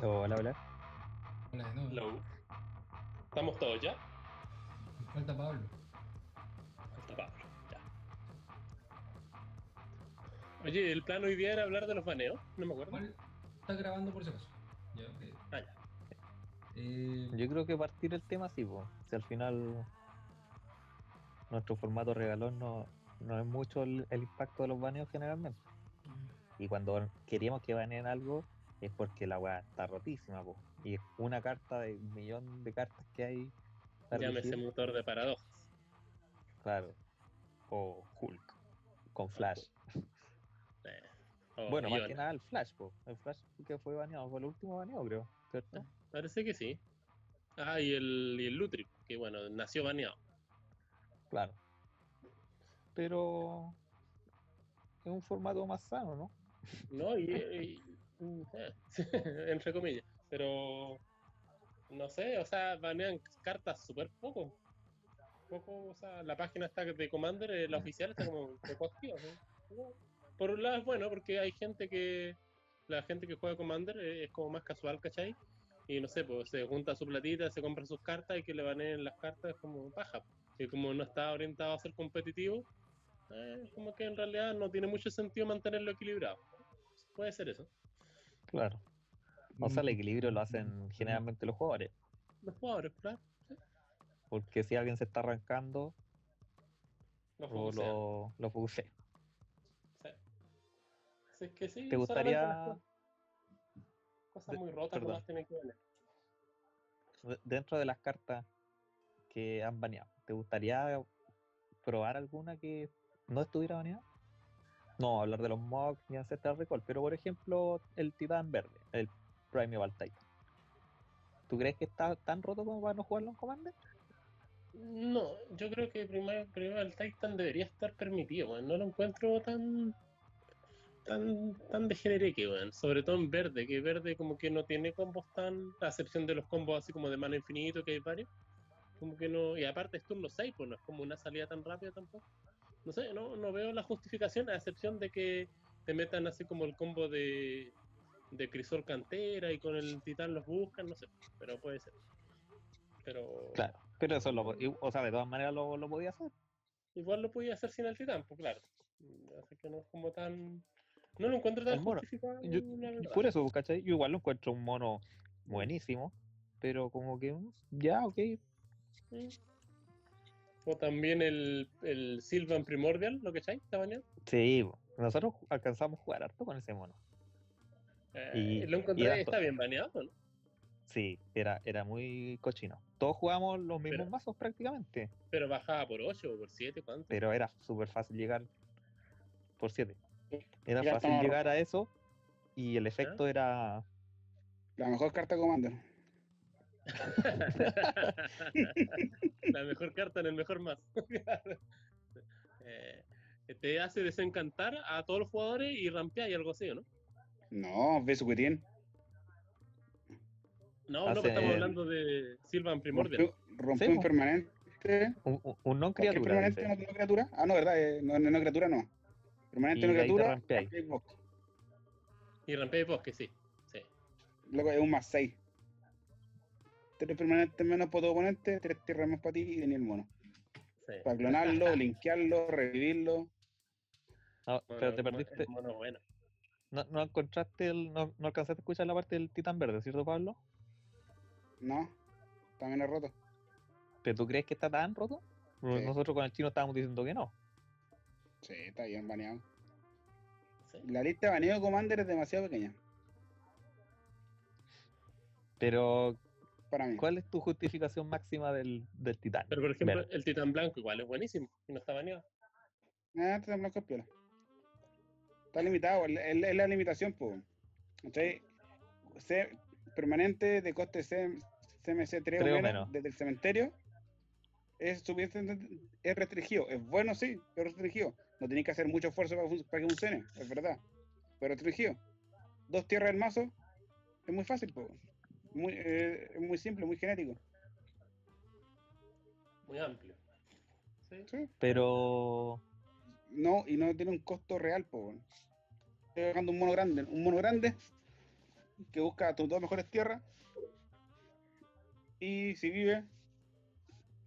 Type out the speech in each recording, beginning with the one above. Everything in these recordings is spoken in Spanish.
Hola, hola. Hola de nuevo. Hello. ¿Estamos todos ya? Me falta Pablo. Falta Pablo. Ya. Oye, el plan hoy día era hablar de los baneos, no me acuerdo. Igual está grabando por si acaso. Ya, ok. Ah, ya. Eh, Yo creo que partir el tema sí, po. Si al final nuestro formato regalón no, no es mucho el, el impacto de los baneos generalmente. Y cuando queríamos que baneen algo es porque la weá está rotísima, po. Y es una carta de un millón de cartas que hay. Llámese motor de paradojas. Claro. O Hulk. Con Flash. Eh, o bueno, más que nada el Flash, po. El Flash que fue baneado, fue el último baneado, creo. ¿Cierto? Parece que sí. Ah, y el, y el Lutri, que bueno, nació baneado. Claro. Pero es un formato más sano, ¿no? ¿No? Y, entre comillas. Pero no sé, o sea, banean cartas súper poco. Poco, o sea, la página está de Commander, eh, la oficial está como recogida. ¿no? Por un lado es bueno porque hay gente que, la gente que juega Commander eh, es como más casual, ¿cachai? Y no sé, pues se junta su platita, se compra sus cartas y que le baneen las cartas es como paja. Y como no está orientado a ser competitivo, eh, como que en realidad no tiene mucho sentido mantenerlo equilibrado. Puede ser eso. Claro. O sea, el mm, equilibrio lo hacen generalmente los jugadores. Los jugadores, claro. Porque si alguien se está arrancando, Los lo, lo focusea. Sí. Si es que sí, ¿Te gustaría, las cosas- muy rotas perdón. nomás tienen que ver. de- dentro de las cartas que han baneado, ¿te gustaría probar alguna que no estuviera baneada? No, hablar de los mocks ni Ancestral Recall, pero por ejemplo, el Titán Verde, el Primeval Titan. ¿Tú crees que está tan roto como para no jugarlo en Commander? No, yo creo que el Titan debería estar permitido. No lo encuentro tan tan tan degenereque, weón. Sobre todo en verde, que verde como que no tiene combos tan, a excepción de los combos así como de mana infinito, que hay varios. Como que no, y aparte es turno 6, pues no es como una salida tan rápida tampoco. No sé, no, no veo la justificación, a excepción de que te metan así como el combo de, de Crisol Cantera y con el Titán los buscan, no sé, pero puede ser. Pero Claro, pero eso lo, o sea, de todas maneras lo, lo podía hacer. igual lo podía hacer sin el Titán, pues claro. Así que no es como tan. No lo encuentro tan justificado. Yo-. Por eso, ¿cachai? Yo igual lo encuentro un mono buenísimo, pero como que ya, ok. O también el, el Sylvan Primordial, lo que echáis, está baneado. Sí, nosotros alcanzamos a jugar harto con ese mono. Eh, Y- lo y encontré, era está to- bien baneado, ¿no? Sí, era, era muy cochino. Todos jugábamos los mismos Pero- mazos prácticamente, Pero bajaba por 8 o por 7, ¿cuánto? pero era súper fácil llegar por 7. Era Ya fácil llegar a eso y el efecto era... La mejor carta de Commander. la mejor carta en el mejor mazo. Eh, te hace desencantar a todos los jugadores y rampear y algo así, ¿o ¿no? No, ve su que tiene. No, no, estamos hablando de Sylvan Primordial. Rompió, un permanente. Un, un- ¿Cualquier criatura. permanente no, no criatura? Ah, no, ¿verdad? eh, no, no, no criatura no. Permanente Y no criatura. rampeáis. rampeáis bosque. Y rampea y bosque, sí. sí. Luego es un más 6. Tres permanentes menos para tu oponente, tres tierras más para ti y tenía el mono. sí. Para clonarlo, linkearlo, revivirlo. No, Bueno, pero te perdiste. el mono bueno. No, no encontraste el, no, no alcanzaste a escuchar la parte del titán verde, ¿cierto, Pablo? No, también es roto. ¿Pero tú crees que está tan roto? Sí. Nosotros con el chino estábamos diciendo que no. Sí, está bien baneado. Sí. La lista de baneo de Commander es demasiado pequeña. Pero, Para mí. ¿cuál es tu justificación máxima del, del titán? Pero por ejemplo, Verde. el titán blanco igual es buenísimo y no está baneado. Ah, este es blanco es piola. Está limitado, es es- es la limitación, pues. ¿Cachai? C permanente de coste C- CMC 3 o menos, menos. desde el cementerio es es restringido. Es bueno, sí, pero restringido. No tenéis que hacer mucho esfuerzo para, fun- para que funcione, es verdad. Pero restringido. Dos tierras del mazo es muy fácil, pues. Muy, eh, es muy simple, muy genético. Muy amplio. Sí. Sí. Pero, No, y no tiene un costo real, pues. Estoy pagando un mono grande. Un mono grande que busca tus dos mejores tierras. Y si vive,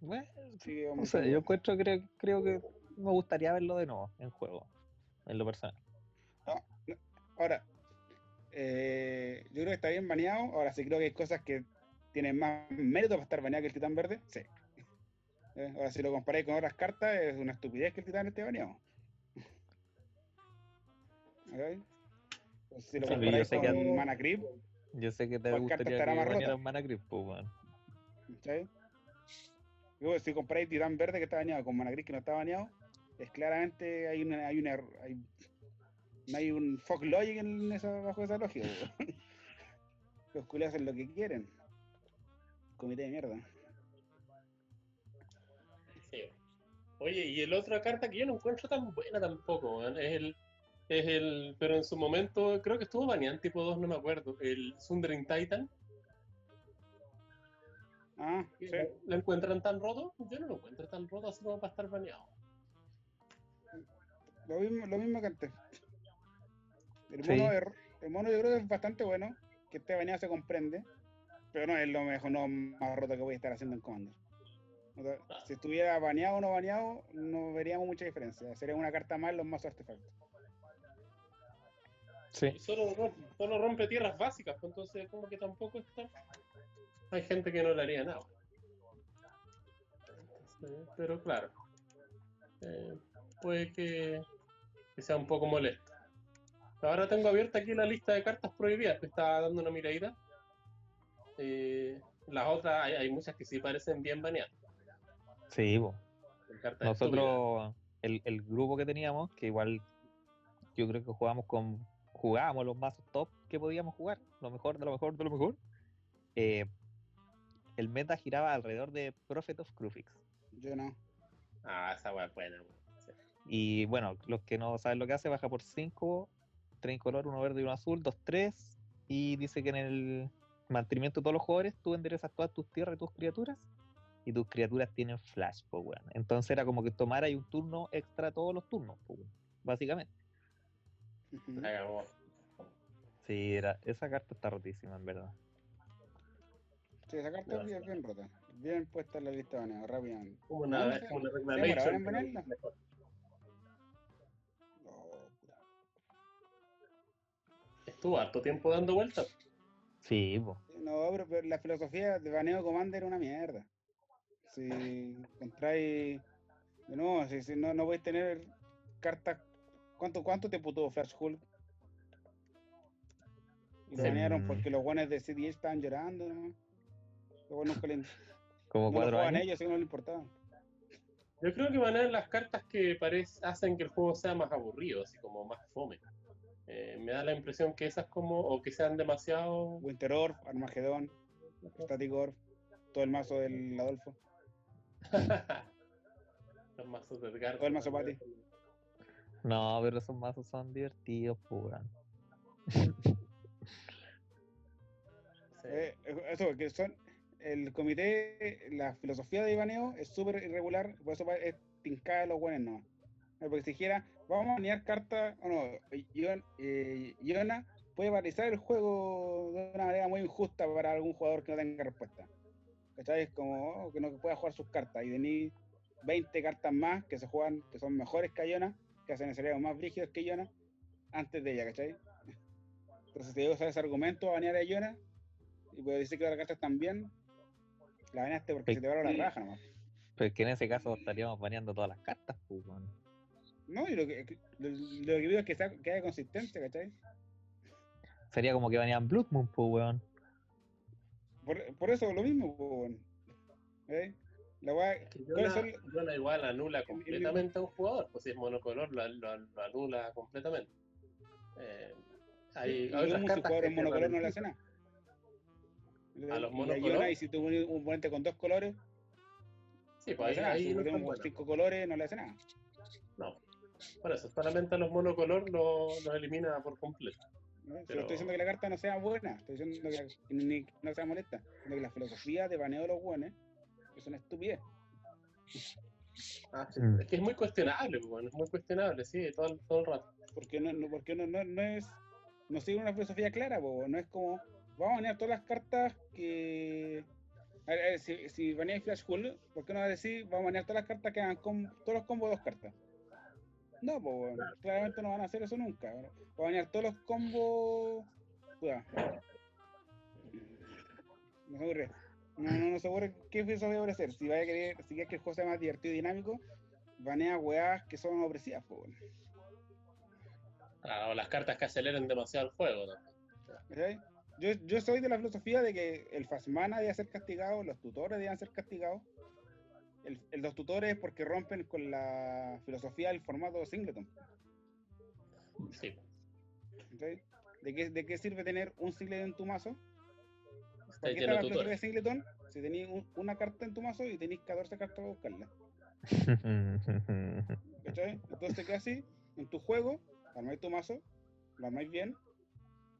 Bueno, no aumentando. sé, yo encuentro, creo, creo que me gustaría verlo de nuevo en juego, en lo personal. Ahora, eh, yo creo que está bien baneado. Ahora sí creo que hay cosas que tienen más mérito para estar baneado que el titán verde. Sí. Eh, ahora, si lo comparáis con otras cartas, es una estupidez que el titán esté baneado. Pues si lo Sí, yo comparáis que con a- Mana Creep, Yo sé que te ¿Cuál carta gustaría que banearan Mana Creep, pues. ¿cachai? Luego, si comparáis titán verde que está baneado con Mana Creep que no está baneado, es claramente hay una, hay una hay, no hay un fuck logic en esa, bajo esa lógica. Los culiados hacen lo que quieren. Comité de mierda. Sí. Oye, y el otra carta que yo no encuentro tan buena tampoco, es el, es el, pero en su momento creo que estuvo baneado tipo 2, no me acuerdo, el Sundering Titan. Ah, sí. ¿Lo encuentran tan roto? Yo no lo encuentro tan roto así como para estar baneado. Lo mismo, lo mismo que antes. El Sí. mono, de- el mono yo creo que es bastante bueno. Que esté baneado se comprende. Pero no es lo mejor, no más roto que voy a estar haciendo en Commander. O sea, si estuviera baneado o no baneado, no veríamos mucha diferencia. Sería una carta más en los mazos artefactos. Sí. Y solo, rom- solo rompe tierras básicas, pues entonces como que tampoco está. Hay gente que no le haría nada. Sí, pero claro, eh, puede que, que sea un poco molesto. Ahora tengo abierta aquí la lista de cartas prohibidas, que estaba dando una miradita. Eh, las otras, hay, hay muchas que sí parecen bien baneadas. Sí, estúpidas. Nosotros, el, el grupo que teníamos, que igual yo creo que jugamos con jugábamos los mazos top que podíamos jugar, lo mejor de lo mejor de lo mejor. eh, el meta giraba alrededor de Prophet of Crufix. Yo no. Ah, esa weá es buena. weón. Sí. Y bueno, los que no saben lo que hace, baja por 5, 3 color, uno verde y uno azul, 2, 3. Y dice que en el mantenimiento de todos los jugadores tú enderezas todas tus tierras y tus criaturas. Y tus criaturas tienen flash, pues weón. Entonces era como que tomara ahí un turno extra todos los turnos, pues, weón, básicamente. Sí, era, esa carta está rotísima, en verdad. Sí, esa carta es bien, bien rota. Bien puesta en la lista de rápidamente. Una, una Estuvo harto tiempo dando vueltas. Sí, pues. No, pero, pero la filosofía de baneo Commander es una mierda. Si encontráis. De nuevo, si, si no, no podéis tener cartas. ¿Cuánto, ¿Cuánto tiempo tuvo Flash Hulk? Y lo Sí. banearon porque los guanes de CDH estaban llorando, ¿no? Luego nunca le, no Como lo cuatro años. ellos, así que no le importaba. Yo creo que banean las cartas que parec- hacen que el juego sea más aburrido, así como más fome. Eh, me da la impresión que esas como, o que sean demasiado... Winter Orb, Armagedón, Static Orb, todo el mazo del Adolfo. Los mazos de Edgar. Todo el mazo Pati. No, pero esos mazos son divertidos, weón. Sí. Eh, eso, que son. El comité, la filosofía de baneo es súper irregular, por eso va- es tincada de los buenos no. Porque si dijera, vamos a banear cartas, o no, eh, Iona puede paralizar el juego de una manera muy injusta para algún jugador que no tenga respuesta. ¿Cachai? Es como oh, que no pueda jugar sus cartas y tenéis 20 cartas más que se juegan, que son mejores que Iona, que hacen escenarios más rígidos que Iona, antes de ella, ¿cachai? Entonces, si usar ese argumento a banear a Iona, y puedo decir que las cartas también, la baneaste porque se te va la raja nomás. Pero es que en ese caso estaríamos baneando todas las cartas, pues, weón. No, y lo que, lo, lo que pido es que, sea, que haya consistencia, ¿cachai? Sería como que banean Blood Moon, pues, weón. Por, por eso lo mismo, po, weón. ¿Eh? La weá- Que ¿cuáles Yona, igual anula completamente a un jugador, pues si es monocolor lo, lo- lo anula completamente. Eh, hay, y hay otras un cartas jugador que en monocolor no le hace nada. A los Y monocolor- Iona, y si tú pones un puente con dos colores, Sí, pues ahí, hace nada. ahí Si no tenemos cinco colores, no le hace nada. No. Por eso, solamente a los monocolor lo- los elimina por completo. ¿no? Pero- estoy diciendo que la carta no sea buena, estoy diciendo que, que ni- que no sea molesta, sino que la filosofía de baneo de los buenos es una estupidez. Ah, sí. Mm. Es que es muy cuestionable, pues, bueno, es muy cuestionable, sí, todo, el- todo el rato. Porque no, no, porque no, no, no es no sigue una filosofía clara, po, no es como, vamos a banear todas las cartas que... A ver, a ver, si, si baneáis Flash Hull, ¿por qué no decir, vamos a banear todas las cartas que hagan com- todos los combos de dos cartas? No, pues bueno, claramente no van a hacer eso nunca. ¿no? A banear todos los combos... Cuidado. No se ocurre. No, no, no se ocurre qué a hacer. Si vaya a querer, si quieres que el juego sea más divertido y dinámico, banea weas que son opresivas, pues bueno. Ah, o las cartas que aceleren demasiado el juego. ¿no? Yo, yo soy de la filosofía de que el Fasmana debe ser castigado, los tutores deben ser castigados. El, el- los tutores porque rompen con la filosofía del formato singleton. Sí. ¿De qué, ¿De qué sirve tener un singleton en tu mazo? Está ¿Para qué está de la filosofía de singleton? Si tenéis un- una carta en tu mazo y tenéis 14 cartas para buscarla. ¿cachai? Entonces, ¿qué así? En tu juego, armáis tu mazo, lo armáis bien,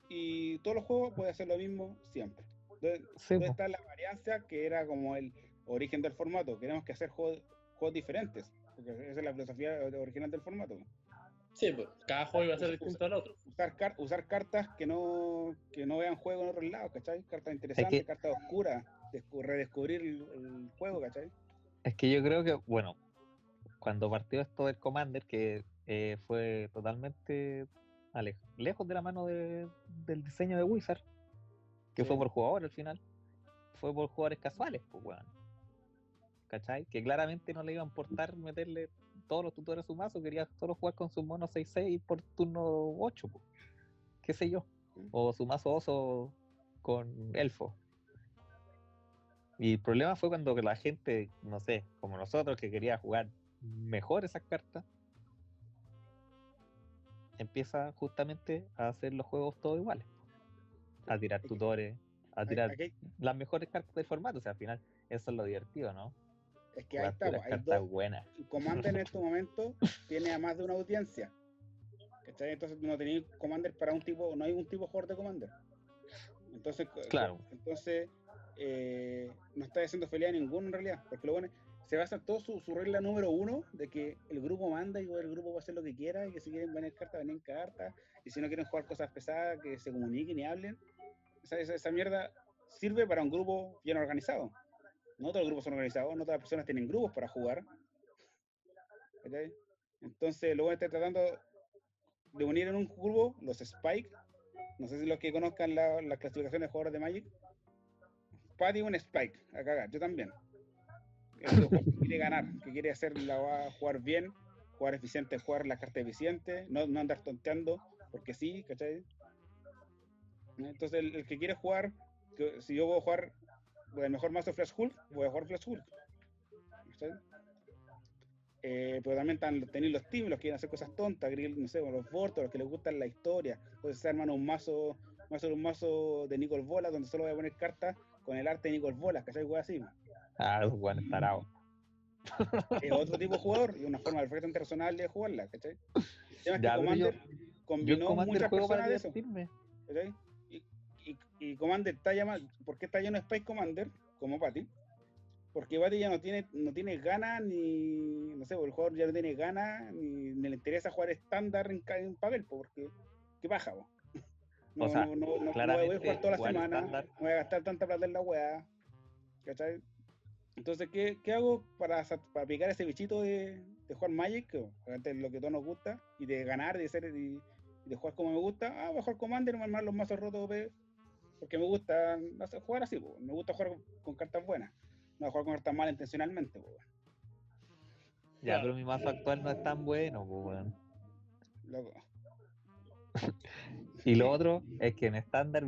y todos los juegos pueden hacer lo mismo siempre. Entonces, Sí, ¿Dónde po. está la variancia que era como el origen del formato? Queremos que hacer juegos, juegos diferentes, porque esa es la filosofía original del formato. Sí, pues cada juego iba a ser distinto al otro. Usar, car- usar cartas que no, que no vean juego en otros lados, ¿cachai? Cartas interesantes, que- cartas oscuras, descu- redescubrir el, el juego, ¿cachai? Es que yo creo que, bueno, cuando partió esto del Commander, que eh, fue totalmente ale- lejos de la mano de- del diseño de Wizard, que fue por jugadores al final, fue por jugadores casuales, pues, weón. ¿Cachai? Que claramente no le iba a importar meterle todos los tutores a su mazo, quería solo jugar con su mono 6-6 por turno 8, pues. qué sé yo. O su mazo oso con elfo. Y el problema fue cuando la gente, no sé, como nosotros, que quería jugar mejor esas cartas, empieza justamente a hacer los juegos todos iguales. A tirar tutores, a tirar las mejores cartas del formato. O sea, al final, eso es lo divertido, ¿no? Es que ahí está, hay dos, buenas. Commander en este momento tiene a más de una audiencia. ¿cachai? Entonces no tenéis Commander para un tipo, no hay un tipo jugador de Commander. Entonces, Claro. entonces eh, no está haciendo feliz a ninguno en realidad, porque lo bueno se basa todo su, su regla número uno de que el grupo manda y el grupo va a hacer lo que quiera y que si quieren venir cartas, venir cartas, y si no quieren jugar cosas pesadas, que se comuniquen y hablen. Esa, esa, esa mierda sirve para un grupo bien organizado. No todos los grupos son organizados, no todas las personas tienen grupos para jugar. ¿cachai? Entonces, luego está tratando de unir en un grupo los Spike. No sé si los que conozcan la, la clasificación de jugadores de Magic. Patty un Spike, a cagar, yo también. Jugador que quiere ganar, que quiere hacer la va a jugar bien, jugar eficiente, jugar la carta eficiente, no, no andar tonteando, porque sí, ¿cachai? Entonces, el, el que quiere jugar, que si yo voy a jugar el mejor mazo Flash Hulk, voy a jugar Flash Hulk. ¿cachai? Eh, pero también están, tenéis los teams, los que quieren hacer cosas tontas, grill, no sé, los Vortos, los que les gustan la historia. Pues se arman un mazo, ser un mazo de Nicol Bola, donde solo voy a poner cartas con el arte de Nicol Bola, ¿cachai? Wey así. Ah, los buenos tarados. Es otro tipo de jugador y una forma perfectamente razonable de jugarla, ¿cachai? El tema es que yo- Commander Yo combinó Commander muchas personas de eso. Y, Commander está llamado, ¿por qué está lleno de Space Commander? Como Patty. Porque Patty ya no tiene, no tiene ganas, ni, no sé, el jugador ya no tiene ganas, ni, ni le interesa jugar estándar en, en papel, po, porque, qué paja, po. No, O sea, no, no, no- no voy a jugar toda la semana, no voy a gastar tanta plata en la weá, ¿cachai? Entonces, ¿qué, qué hago para, para picar ese bichito de, de jugar Magic? Que obviamente es lo que a todos nos gusta, y de ganar, de ser, y, de jugar como me gusta. Ah, voy a jugar Commander, voy a armar los mazos rotos, porque me gusta no sé, jugar así, po. me gusta jugar con cartas buenas, no jugar con cartas malas intencionalmente. po. Ya, pero mi mazo actual no es tan bueno, pues, weón. Loco. Y lo otro es que en estándar,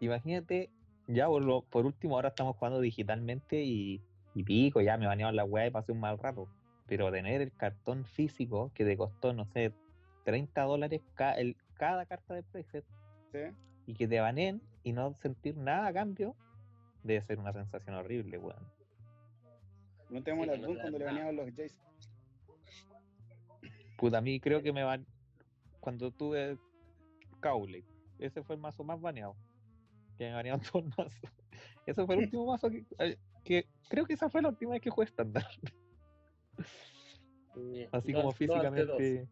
imagínate, ya por, lo- por último ahora estamos jugando digitalmente y, y pico, ya me banearon la weá y pasé un mal rato. Pero tener el cartón físico que te costó, no sé, 30 dólares ca- el- cada carta de preset ¿sí? Y que te baneen y no sentir nada a cambio, debe ser una sensación horrible, weón. No tenemos Sí, la no cuando le baneaban los Jays. Puta, a mí creo que me van. Cuando tuve Cowley, ese fue el mazo más baneado. Que me banearon todo el mazo. Ese fue el último mazo que, eh, que. Creo que esa fue la última vez que jugué estándar. Sí, Así no- como dos. físicamente.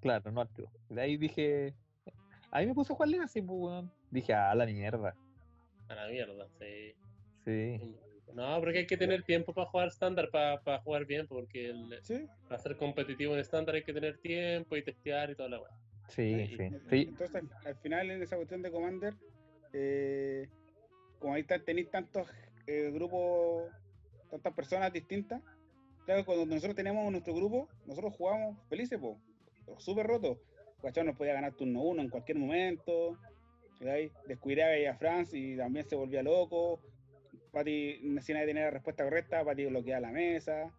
claro, no arte dos. De ahí dije. Ahí me puse a jugar Legacy, pues, weón. Dije, ah, la mierda. A la mierda, sí. Sí. No, porque hay que tener tiempo para jugar estándar, para, jugar bien, porque el- Sí. para ser competitivo en estándar hay que tener tiempo y testear y toda la weá. Sí, Sí. sí. sí. Entonces, al, al final, en esa cuestión de Commander, eh, como ahí está- tenéis tantos eh, grupos, tantas personas distintas, claro, cuando nosotros tenemos nuestro grupo, nosotros jugamos felices, po, súper rotos. Guachao nos podía ganar turno uno en cualquier momento, ¿cachai? descuidaba a Franz y también se volvía loco. Pati, sin nadie tener la respuesta correcta, Pati bloqueaba la mesa.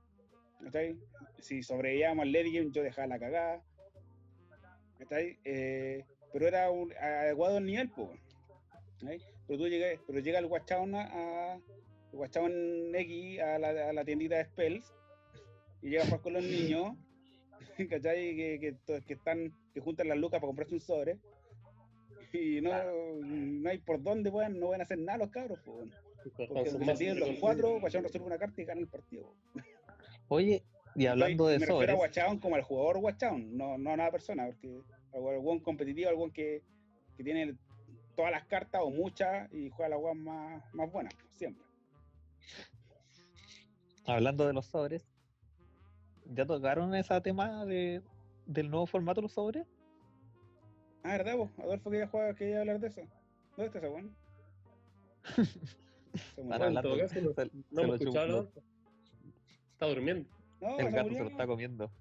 ¿cachai? Si sobrevivíamos al late game, yo dejaba la cagada. ¿cachai? Eh, pero era un, adecuado al nivel, ¿cachai? Pero tú llegué, pero llega el Guachaun a, el Guachaun X a la, a la tiendita de Spells y llega a con los niños, ¿cachai? Que están, que juntan las lucas para comprarse un sobre. Y no, no hay por dónde puedan, no van a hacer nada los cabros, Con porque se mazos tienen de los cuatro, Guachaun resuelve una carta y gana el partido. Oye, y hablando de me refiero a como al jugador Guachaun, no, no a una persona, porque algún competitivo, algún que, que tiene todas las cartas o muchas y juega la weas más, más buenas, siempre. hablando de los sobres, ¿ya tocaron ese tema de, del nuevo formato los sobres? Ah, ¿verdad, vos? Adolfo quería, jugar, quería hablar de eso. ¿Dónde está ese weón? Se murió. Van a hablar todo de- caso, no- lo Adolfo. Está durmiendo. No, El gato murió, se lo está comiendo.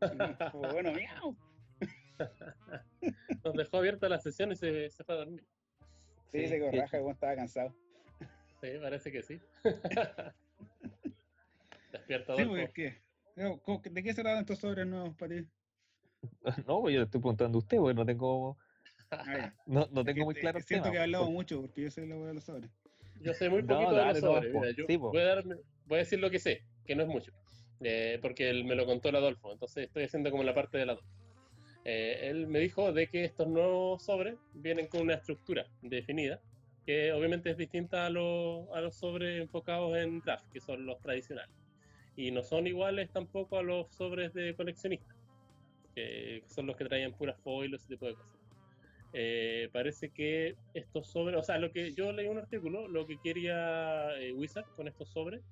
Como bueno, miau. Nos dejó abierta la sesión y se, se fue a dormir. Sí, Sí, se sí. corraja, como estaba cansado. Sí, parece que sí. Despierta Sí, Adolfo. pues, ¿qué? No, ¿cómo- ¿De qué se tratan estos sobres nuevos para ti? No, pues yo le estoy preguntando a usted, porque no tengo, Ah, no, no tengo muy claro el Siento tema. que he hablado porque- mucho porque yo soy la wea de los sobres. Yo sé muy No, poquito de dale, los no, sobres. po. mira, yo Sí, po. voy, a darme- voy a decir lo que sé, que no es mucho. eh, porque él me lo contó el Adolfo, entonces estoy haciendo como la parte del Adolfo. Eh, él me dijo de que estos nuevos sobres vienen con una estructura definida, que obviamente es distinta a, los- a los sobres enfocados en draft, que son los tradicionales. Y no son iguales tampoco a los sobres de coleccionistas, que son los que traían puras foil, ese tipo de cosas. Eh, parece que estos sobres, o sea, lo que yo leí un artículo, lo que quería eh, Wizard con estos sobres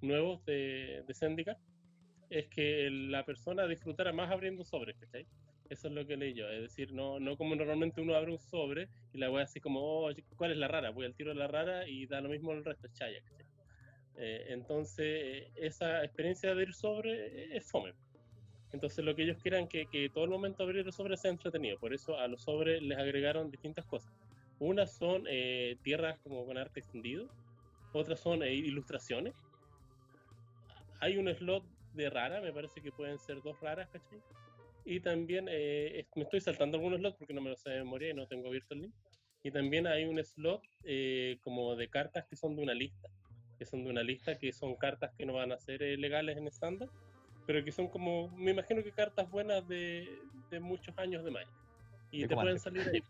nuevos de, de Zendikar es que la persona disfrutara más abriendo sobres, ¿cachai? Eso es lo que leí yo, es decir, no, no como normalmente uno abre un sobre y la wea así como, oh, ¿cuál es la rara? Voy al tiro de la rara y da lo mismo el resto, es chaya, ¿cachai? Eh, entonces, esa experiencia de abrir sobre eh, es fome. Entonces, lo que ellos quieran que, que todo el momento abrir el sobre sea entretenido. Por eso a los sobres les agregaron distintas cosas. Unas son eh, tierras como con arte extendido, otras son eh, ilustraciones. Hay un slot de rara, me parece que pueden ser dos raras, ¿cachai? Y también eh, me estoy saltando algunos slots porque no me lo sé de memoria y no tengo abierto el link. Y también hay un slot eh, como de cartas que son de una lista, que son de una lista que son cartas que no van a ser eh, legales en estándar, pero que son como, me imagino que cartas buenas de, de muchos años de Magic. Y De te pueden salir ahí.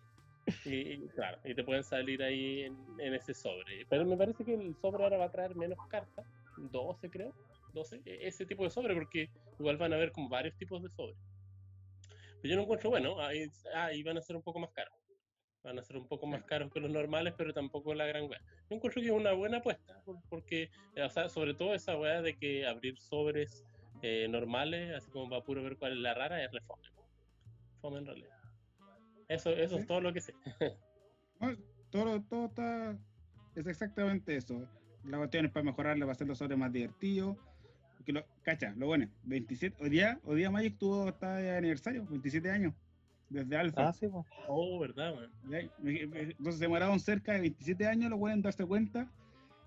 Y, y, claro, y te pueden salir ahí en, en ese sobre. Pero me parece que el sobre ahora va a traer menos cartas, 12 creo, 12, e- ese tipo de sobre, porque igual van a haber como varios tipos de sobre. Pero yo no encuentro bueno, ahí, ah, y van a ser un poco más caros. Van a ser un poco más caros que los normales, pero tampoco la gran weá. Yo encuentro que es una buena apuesta, por- porque, eh, o sea, sobre todo esa weá de que abrir sobres eh, normales, así como para puro ver cuál es la rara, es refome. Fome en realidad. Eso, eso Sí. es todo lo que sé. Todo, todo está. Es exactamente eso. La cuestión es para mejorarle, para hacer los sobres más divertidos. Porque lo, cacha, lo bueno, 27, hoy día, hoy día Magic tuvo, de aniversario, 27 años, desde Alpha. Ah, sí, pues. Oh, ¿verdad, me- Entonces se demoraron cerca de 27 años, lo pueden darse cuenta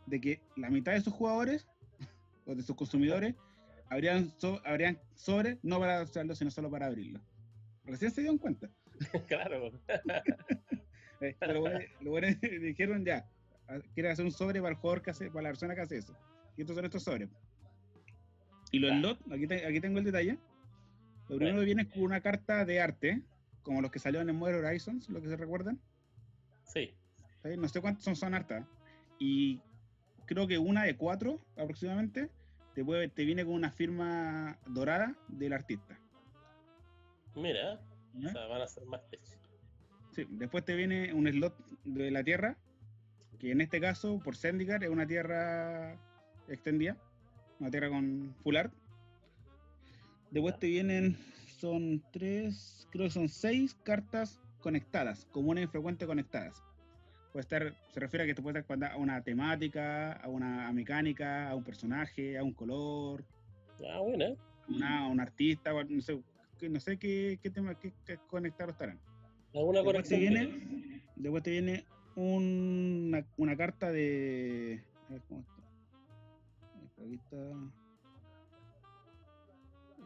de que la mitad de sus jugadores o de sus consumidores habrían, so- habrían sobres no para usarlo, sino solo para abrirlo. Recién se dieron cuenta. claro. Eh, Pero bueno, lo bueno es que dijeron ya, ah, quieren hacer un sobre para el jugador que hace, para la persona que hace eso. Y estos son estos sobres. Y los Claro. lot, aquí, te- aquí tengo el detalle. Lo primero que viene es con una carta de arte, como los que salieron en Modern Horizons, lo que se recuerdan. Sí. ¿sí? No sé cuántos son, son hartas. Y creo que una de cuatro aproximadamente te, puede- te viene con una firma dorada del artista. Mira, ¿ya? o sea, van a ser más tech. Sí, después te viene un slot de la tierra, que en este caso, por Zendikar, es una tierra extendida, una tierra con full art. Después te vienen, son tres, creo que son seis cartas conectadas, comunes y frecuentes conectadas. Puede estar, se refiere a que te puede estar a una temática, a una mecánica, a un personaje, a un color, Ah, buena. una, un artista, no sé, que- no sé qué, qué tema qué, qué conectados estarán. ¿Alguna Después te viene, después te viene una, una carta de. A ver cómo está. Aquí está.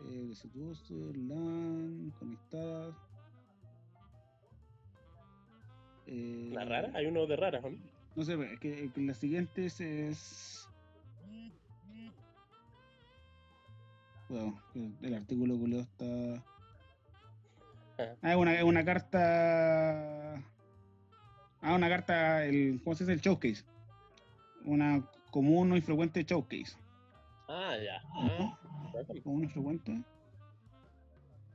Eh, LAN, conectadas. Eh, ¿La rara? Hay uno de raras, ¿o ¿no? No sé, que, es que las siguientes es. Bueno, el artículo culiao está. Ah, es una, una carta. Ah, una carta, el, ¿cómo se dice? El showcase. Una común o infrecuente showcase. Ah, ya. Ah, bacán. Común o infrecuente.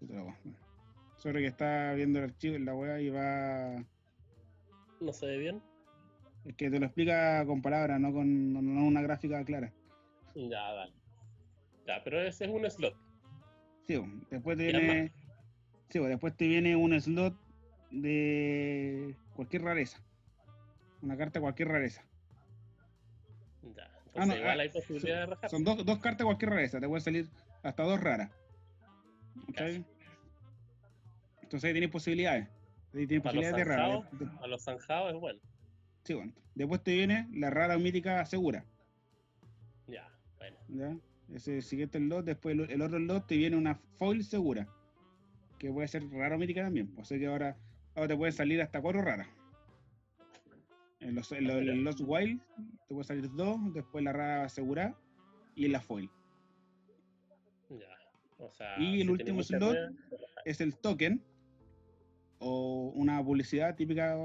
Puta la wea. Sobre que está viendo el archivo en la web y va. no se ve bien. Es que te lo explica con palabras, no con no, una gráfica clara. Ya, dale. Ya, pero ese es un slot. Sí, después te ¿Y nada viene. Sí, después te viene un slot de cualquier rareza. Una carta de cualquier rareza. Ya. Ah, no, igual ah, hay posibilidad de rajar. Son dos, dos cartas de cualquier rareza, te pueden salir hasta dos raras. Entonces ahí tienes posibilidades. Ahí tienes los posibilidades de raras. A los zanjados es bueno. Sí, bueno. Después te viene la rara mítica segura. Ya, bueno. ¿ya? Ese siguiente lot, después el, el otro lot te viene una foil segura. Que puede ser rara mítica también. O sea que ahora, ahora te pueden salir hasta cuatro raras. En los, en los, en los wild te pueden salir dos, después la rara asegurada y la foil. Ya. O sea, Y el si último slot, es el token o una publicidad típica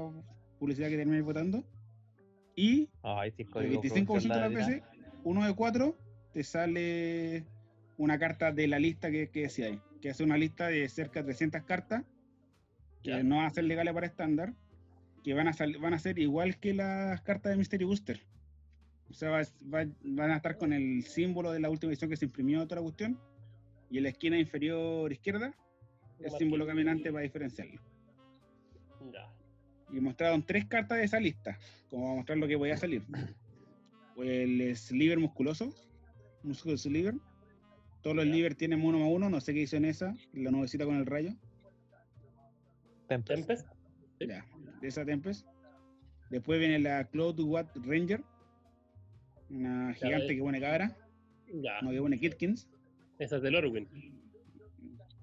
publicidad que termine votando y el código 25% de las la veces uno de cuatro te sale una carta de la lista que, que decía ahí que es una lista de cerca de 300 cartas que Ya. no van a ser legales para estándar que van a, sal- van a ser igual que las cartas de Mystery Booster o sea va- va- van a estar con el símbolo de la última edición que se imprimió toda la cuestión y en la esquina inferior izquierda el símbolo caminante para diferenciarlo. Ya. Y mostraron tres cartas de esa lista, como para mostrar lo que podía salir. El sliver musculoso, músculo sliver. Todos los sliver tienen uno más uno, no sé qué hizo en esa, la nubecita con el rayo. Tempest. Tempest. Sí. Ya, de esa Tempest. Después viene la Cloud Watt Ranger, una gigante que pone cabra, Ya. no que pone Kitkins. Esa es del Orwin.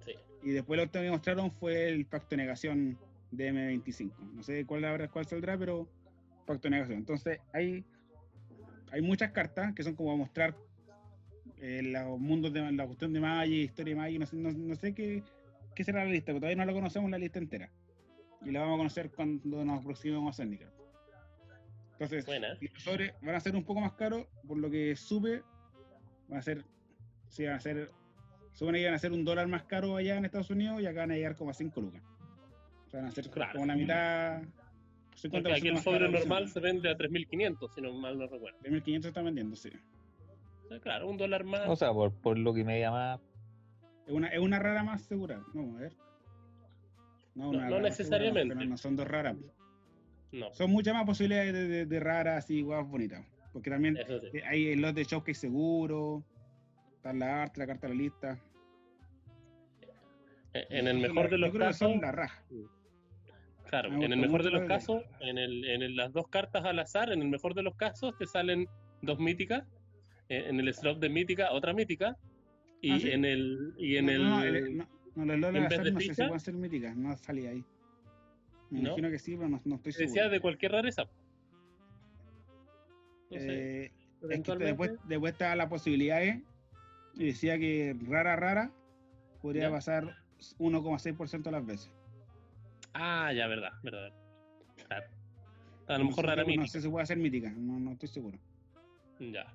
Sí. Y después lo que mostraron fue el Pacto de Negación de M25. No sé cuál, habrá- cuál saldrá, pero Pacto de Negación. Entonces, hay, hay muchas cartas que son como a mostrar eh, los mundos de la cuestión de Magic, historia de Magic. No sé, no, no sé qué, qué será la lista, porque todavía no la conocemos la lista entera. Y la vamos a conocer cuando nos aproximemos a Zendikar. Entonces, Buena. los sobres van a ser un poco más caros, por lo que supe, van a ser, sí, van a ser, supone que iban a ser un dólar más caro allá en Estados Unidos y acá van a llegar como a 5 lucas. O sea, van a ser Claro. como la mitad, 50% Porque aquí el sobre normal se vende a 3.500, si no mal no recuerdo. 3.500 están vendiendo, sí. O sea, claro, un dólar más. O sea, por, por lo que media más. Es una, es una rara más segura, vamos a ver. No- una necesariamente. pero no son dos raras. no, Son muchas más posibilidades de, de- de raras y guapas bonitas. Porque también sí. eh, hay el lot de showcase seguro, está la arte, la carta de la lista. Eh, En el mejor de los yo creo que casos, son la raja. claro, me en el mejor de los casos, en, el, en el- las dos cartas al azar, en el mejor de los casos te salen dos míticas, eh, en el slot de mítica otra mítica, y Ah, ¿sí? en el y en no, el no, el- no, no, los LOL en al vez azar de no sé si pueden ser míticas, no salía ahí. Me ¿No? imagino que sí, pero no, no estoy seguro. decía de cualquier rareza. No sé, Eh, es que después, después estaba la posibilidad y decía que rara, rara podría Ya. pasar 1,6% de las veces. Ah, ya, verdad, verdad. Claro. A lo No mejor sé rara si- No mítica. sé si puede ser mítica, no, no estoy seguro. Ya.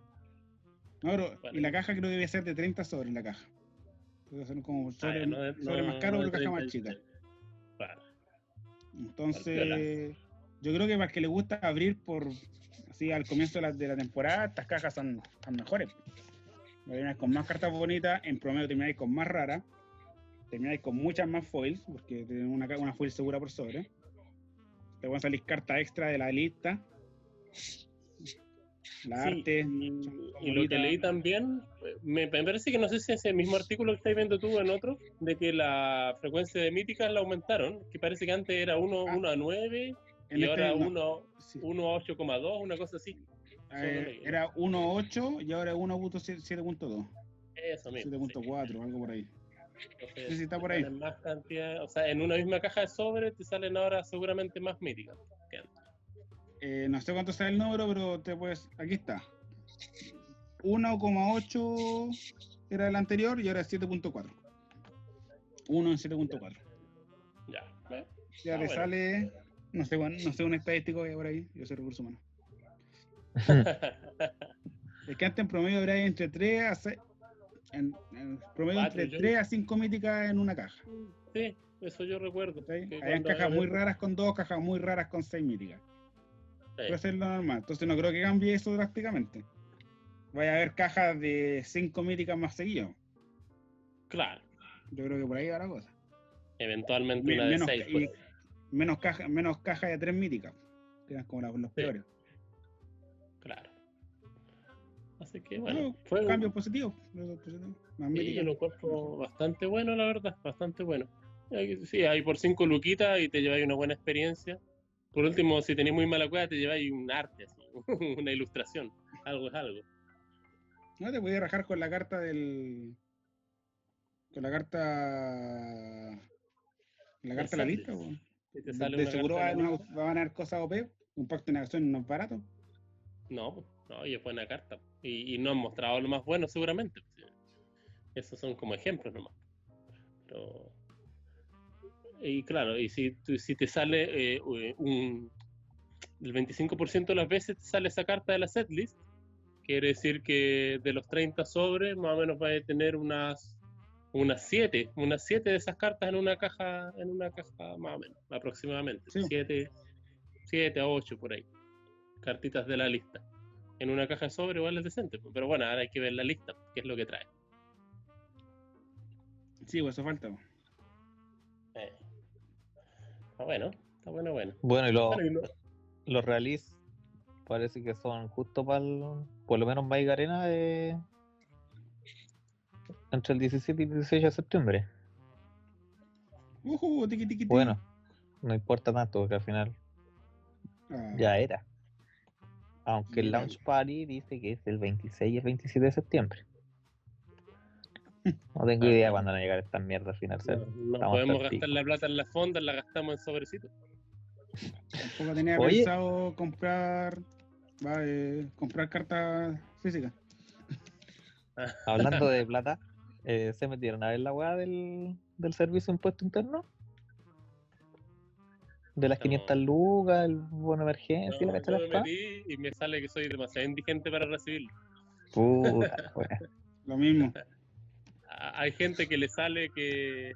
No, pero- Bueno. y la caja creo que debe ser de 30 sobres la caja. Debe ser como Ah, sobre, no más caro, no de pero caja más 30, chica. Claro. Entonces, yo creo que para el que le gusta abrir por así al comienzo de la, de la temporada, estas cajas son, son mejores. Termináis con más cartas bonitas, en promedio termináis con más raras, termináis con muchas más foils, porque tienen una, una foil segura por sobre. Te van a salir cartas extra de la lista. La Sí, arte. y, y lo que leí también, me, me parece que no sé si es el mismo artículo que estáis viendo tú en otro, de que la frecuencia de míticas la aumentaron, que parece que antes era 1, Ah. 1 a 9 En y este ahora no, 1, sí. 1 a 8,2, una cosa así. Eh, era 1.8 y ahora es 1.7.2, Eso mismo. sí. 7.4, algo por ahí. Entonces, Sí, sí, está por ahí. Más cantidad, o sea, en una misma caja de sobre te salen ahora seguramente más míticas. Eh, no sé cuánto sale el número, pero te puedes. Aquí está. 1,8 era el anterior y ahora es 7.4. 1 en 7.4. Ya. ¿ves? Ya Ah, le bueno. sale. No sé, no sé un estadístico que hay por ahí. Yo soy recurso humano. Es que antes en promedio habría entre 3 a 6. En, en promedio Cuatro, entre yo- 3 a 5 míticas en una caja. sí, eso yo recuerdo. que Habían cajas muy raras con 2, cajas muy raras con 6 míticas. Lo normal. Entonces no creo que cambie eso drásticamente. Vaya a haber cajas de 5 míticas más seguido. Claro. Yo creo que por ahí va la cosa. Eventualmente Me- una de menos, 6. y menos cajas menos caja de 3 míticas. Que eran como la- los peores. Claro. Así que bueno, Bueno, fue un Cambios positivos. Más Sí, yo lo encuentro bastante bueno, la verdad, bastante bueno. Sí, ahí por 5 luquitas y te lleváis una buena experiencia. Por último, si tenéis muy mala cueva, te lleváis un arte, así, una ilustración. Algo es algo. No te podías rajar con la carta del. Con la carta. La carta de la lista, weón. Si te De, sale de una seguro carta va, una- van a haber cosas OP. Un pacto de negación no es barato. No, no, y es buena carta. Y, y no han mostrado lo más bueno, seguramente. Esos son como ejemplos nomás. Pero... Y claro, y si, tú- si te sale eh, un... El 25% de las veces te sale esa carta de la setlist, quiere decir que de los 30 sobres, más o menos vas a tener unas unas 7, unas 7 de esas cartas en una caja, en una caja más o menos, aproximadamente. Sí. 7, 7 a 8 por ahí. Cartitas de la lista. En una caja de sobre igual es decente, pues, pero bueno, ahora hay que ver la lista, qué es lo que trae. Sí, pues eso falta. Está bueno, está bueno, bueno. Bueno, y los, Bueno, y lo- los release parece que son justo para por lo menos Mike Arena de entre el 17 y el 16 de septiembre. Tiqui, tiqui, tiqui. Bueno, no importa tanto porque al final Ah, ya era. Aunque el launch party dice que es el 26 y el 27 de septiembre. No tengo idea Ah. cuándo van a llegar estas mierdas no, financieras. no Estamos podemos gastar la plata en las fondas, la gastamos en sobrecitos. Tampoco tenía Oye. pensado comprar. Va, eh, comprar cartas físicas. Hablando de plata, eh, ¿se metieron a ver la weá del, del servicio de impuesto interno? De las No. 500 lucas, el bono de emergencia y la No, cacha yo de me la metí y me sale que soy demasiado indigente para recibirlo. Puta, weá. Lo mismo. Hay gente que le sale que,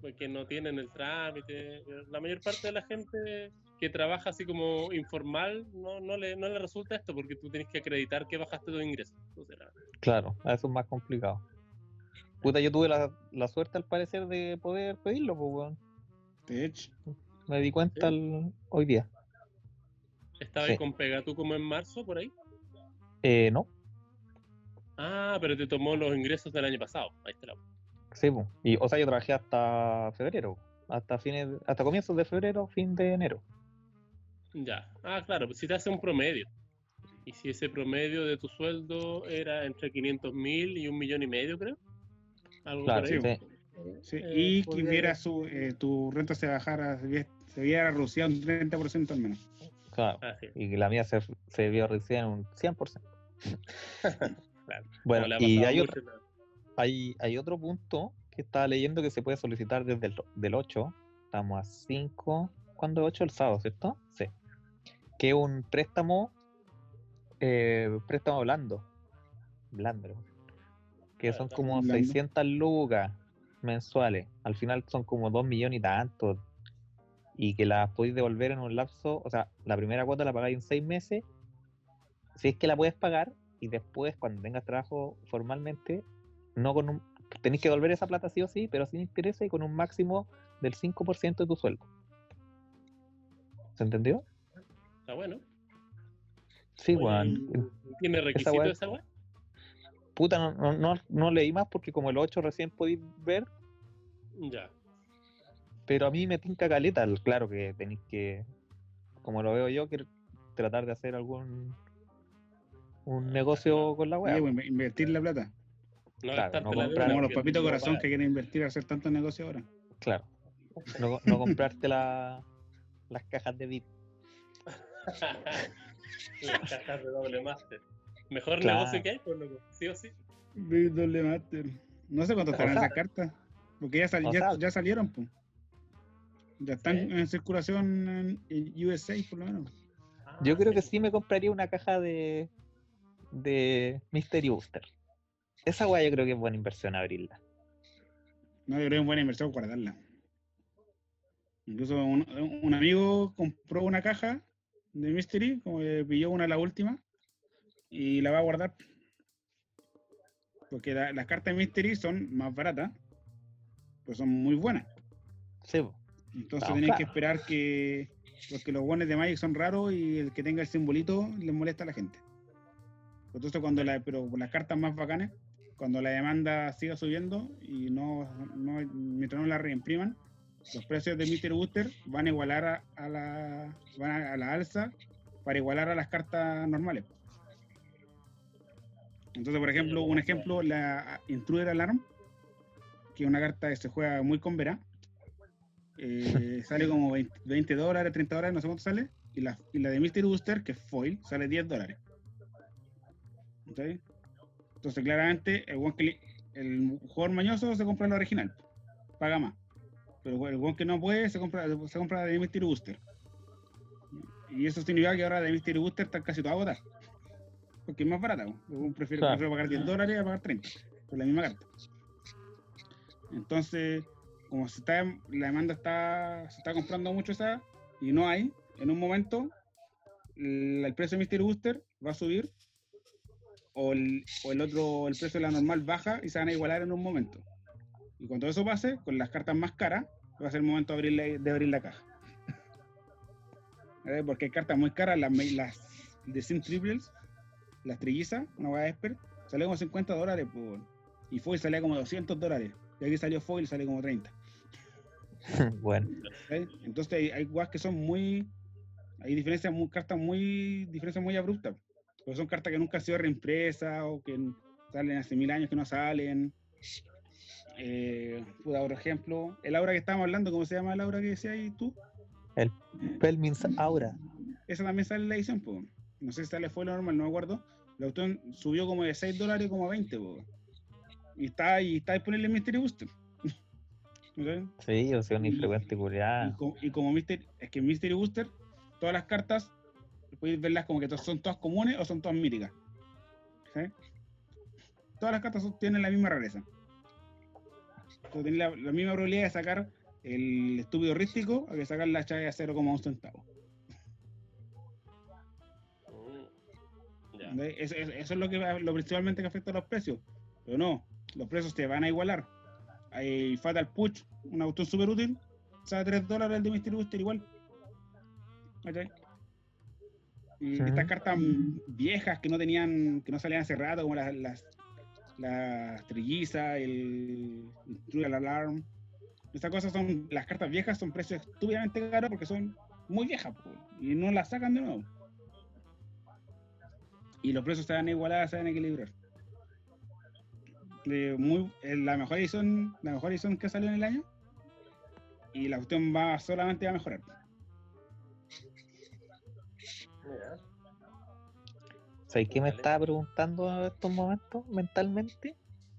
pues, que no tienen el trámite. La mayor parte de la gente que trabaja así como informal no, no, le, no le resulta esto porque tú tienes que acreditar que bajaste tu ingreso. Entonces, la- Claro, eso es más complicado. Puta, yo tuve la, la suerte al parecer de poder pedirlo, pues weón. De hecho. Me di cuenta el- hoy día. ¿Estaba Sí. ahí con Pegatú como en marzo por ahí? Eh, no, Ah, pero te tomó los ingresos del año pasado. Ahí está la... sí, pues. Y, o sea, yo trabajé hasta febrero, hasta fines, hasta comienzos de febrero, fin de enero. Ya. Ah, claro, pues si te hace un promedio. Y si ese promedio de tu sueldo era entre 500 mil y un millón y medio, creo. Algo Claro, por ahí. sí. Sí, Eh, y que hubiera su, eh, tu renta se bajara, se viera, viera reducida un 30% al menos. Claro. Es. Y que la mía se, se vio recién un 100%. Claro. Bueno, y hay otro, hay, hay otro punto que estaba leyendo que se puede solicitar desde el del 8. Estamos a 5. ¿Cuándo es 8? El sábado, ¿cierto? Sí. Que es un préstamo, eh, préstamo blando. Blando. Que son como blando. 600 lucas mensuales. Al final son como 2 millones y tantos. y que la podéis devolver en un lapso, o sea, la primera cuota la pagáis en seis meses, si es que la puedes pagar, y después cuando tengas trabajo formalmente, no con un, tenéis que devolver esa plata sí o sí, pero sin interés y con un máximo del 5% de tu sueldo. ¿Se entendió? Está bueno. Sí, weón. ¿Tiene requisitos weá- esa weá? Puta, no, no, no, leí más porque como el 8 recién podéis ver, Ya. pero a mí me tinca caleta. Claro que tenéis que, como lo veo yo, que tratar de hacer algún un negocio con la Sí, weá. pues, inve- invertir la plata. No Claro, no comprar- Como los papitos corazón que quieren invertir a hacer tantos negocios ahora. Claro. No, no comprarte la, las cajas de bit. Las cajas de doble máster. Mejor Claro. negocio que hay, por loco. Sí o sí. Big Doble Master. No sé cuánto O estarán sea- esas cartas. Porque ya, sal- o ya, ya salieron, pues. Ya están Sí. en circulación en, en USA, por lo menos. Yo Ah, creo que sí me compraría una caja de, de Mystery Booster. Esa weá yo creo que es buena inversión abrirla. No, yo creo que es buena inversión guardarla. Incluso un, un amigo compró una caja de Mystery, como que pilló una la última, y la va a guardar. Porque la- las cartas de Mystery son más baratas, pero son muy buenas. Sí. Entonces tenéis que claro. esperar que. Porque los guones de Magic son raros y el que tenga el simbolito les molesta a la gente. Entonces, cuando la, pero las cartas más bacanas, cuando la demanda siga subiendo y no, no mientras no la reimpriman, los precios de Mystery Booster van a igualar a, a la van a, a la alza para igualar a las cartas normales. Entonces, por ejemplo, un ejemplo, la Intruder Alarm, que es una carta que se juega muy con Vera, eh, sale como 20, 20 dólares, 30 dólares, no sé cuánto sale. Y la, y la de Mystery Booster, que es foil, sale 10 dólares. Entonces, claramente, el, que le- el jugador mañoso se compra la original, paga más. Pero el weón que no puede, se compra, se compra la de Mystery Booster. Y eso significa que ahora de Mystery Booster está casi toda agotada. Porque es más barata. Claro. prefiere pagar 10 dólares a pagar 30 por la misma carta. Entonces, como se está, la demanda está, se está comprando mucho esa y no hay, en un momento el, el precio de Mystery Booster va a subir o el, o el otro, el precio de la normal baja y se van a igualar en un momento. Y cuando eso pase, con las cartas más caras, va a ser el momento de abrir la, de abrir la caja. Eh, Porque hay cartas muy caras, las, las de Sim Triples, las trillizas, una hueá expert, sale como 50 dólares, y Foil salía como 200 dólares. Y aquí salió Foil, sale como 30. bueno. Entonces hay, hay guas que son muy. Hay diferencias, muy, cartas muy. diferencias muy abruptas. Porque son cartas que nunca han sido reimpresas o que salen hace mil años que no salen. Eh, puta, por ejemplo, el aura que estábamos hablando, ¿cómo se llama el aura que decías ahí tú? Pelmins Aura. Esa también sale en la edición, po. No sé si sale fue lo normal, no me acuerdo. La autor subió como de 6 dólares como a 20, po. Y está, y está disponible en Mystery Booster. ¿Ok? Sí, o sea, un Y- infrecuente Y, y como Mystery, es que en Mystery Booster, todas las cartas, podéis verlas como que son todas comunes o son todas míticas. ¿Sí? Todas las cartas tienen la misma rareza. Tienen la, la misma probabilidad de sacar el estúpido rístico a que sacar la chave a 0,1 centavo. Mm. ¿Entendés? Eso, eso- eso es lo que lo principalmente que afecta a los precios. Pero no, los precios se van a igualar. Hay Fatal Push, una cuestión súper útil, sale 3 dólares el de Mystery Booster igual. ¿Cachai? Ujú. estas cartas viejas que no tenían, que no salían hace rato, como las, las, las trillizas, el Intruder Alarm. Estas cosas son, las cartas viejas son precios estúpidamente caros porque son muy viejas po, y no las sacan de nuevo. Y los precios se van a igualar, se van a equilibrar. Muy, eh, la mejor edición, la mejor edición que salió en el año. Y la cuestión va solamente va a mejorar. ¿Sabes qué me estaba preguntando en estos momentos mentalmente?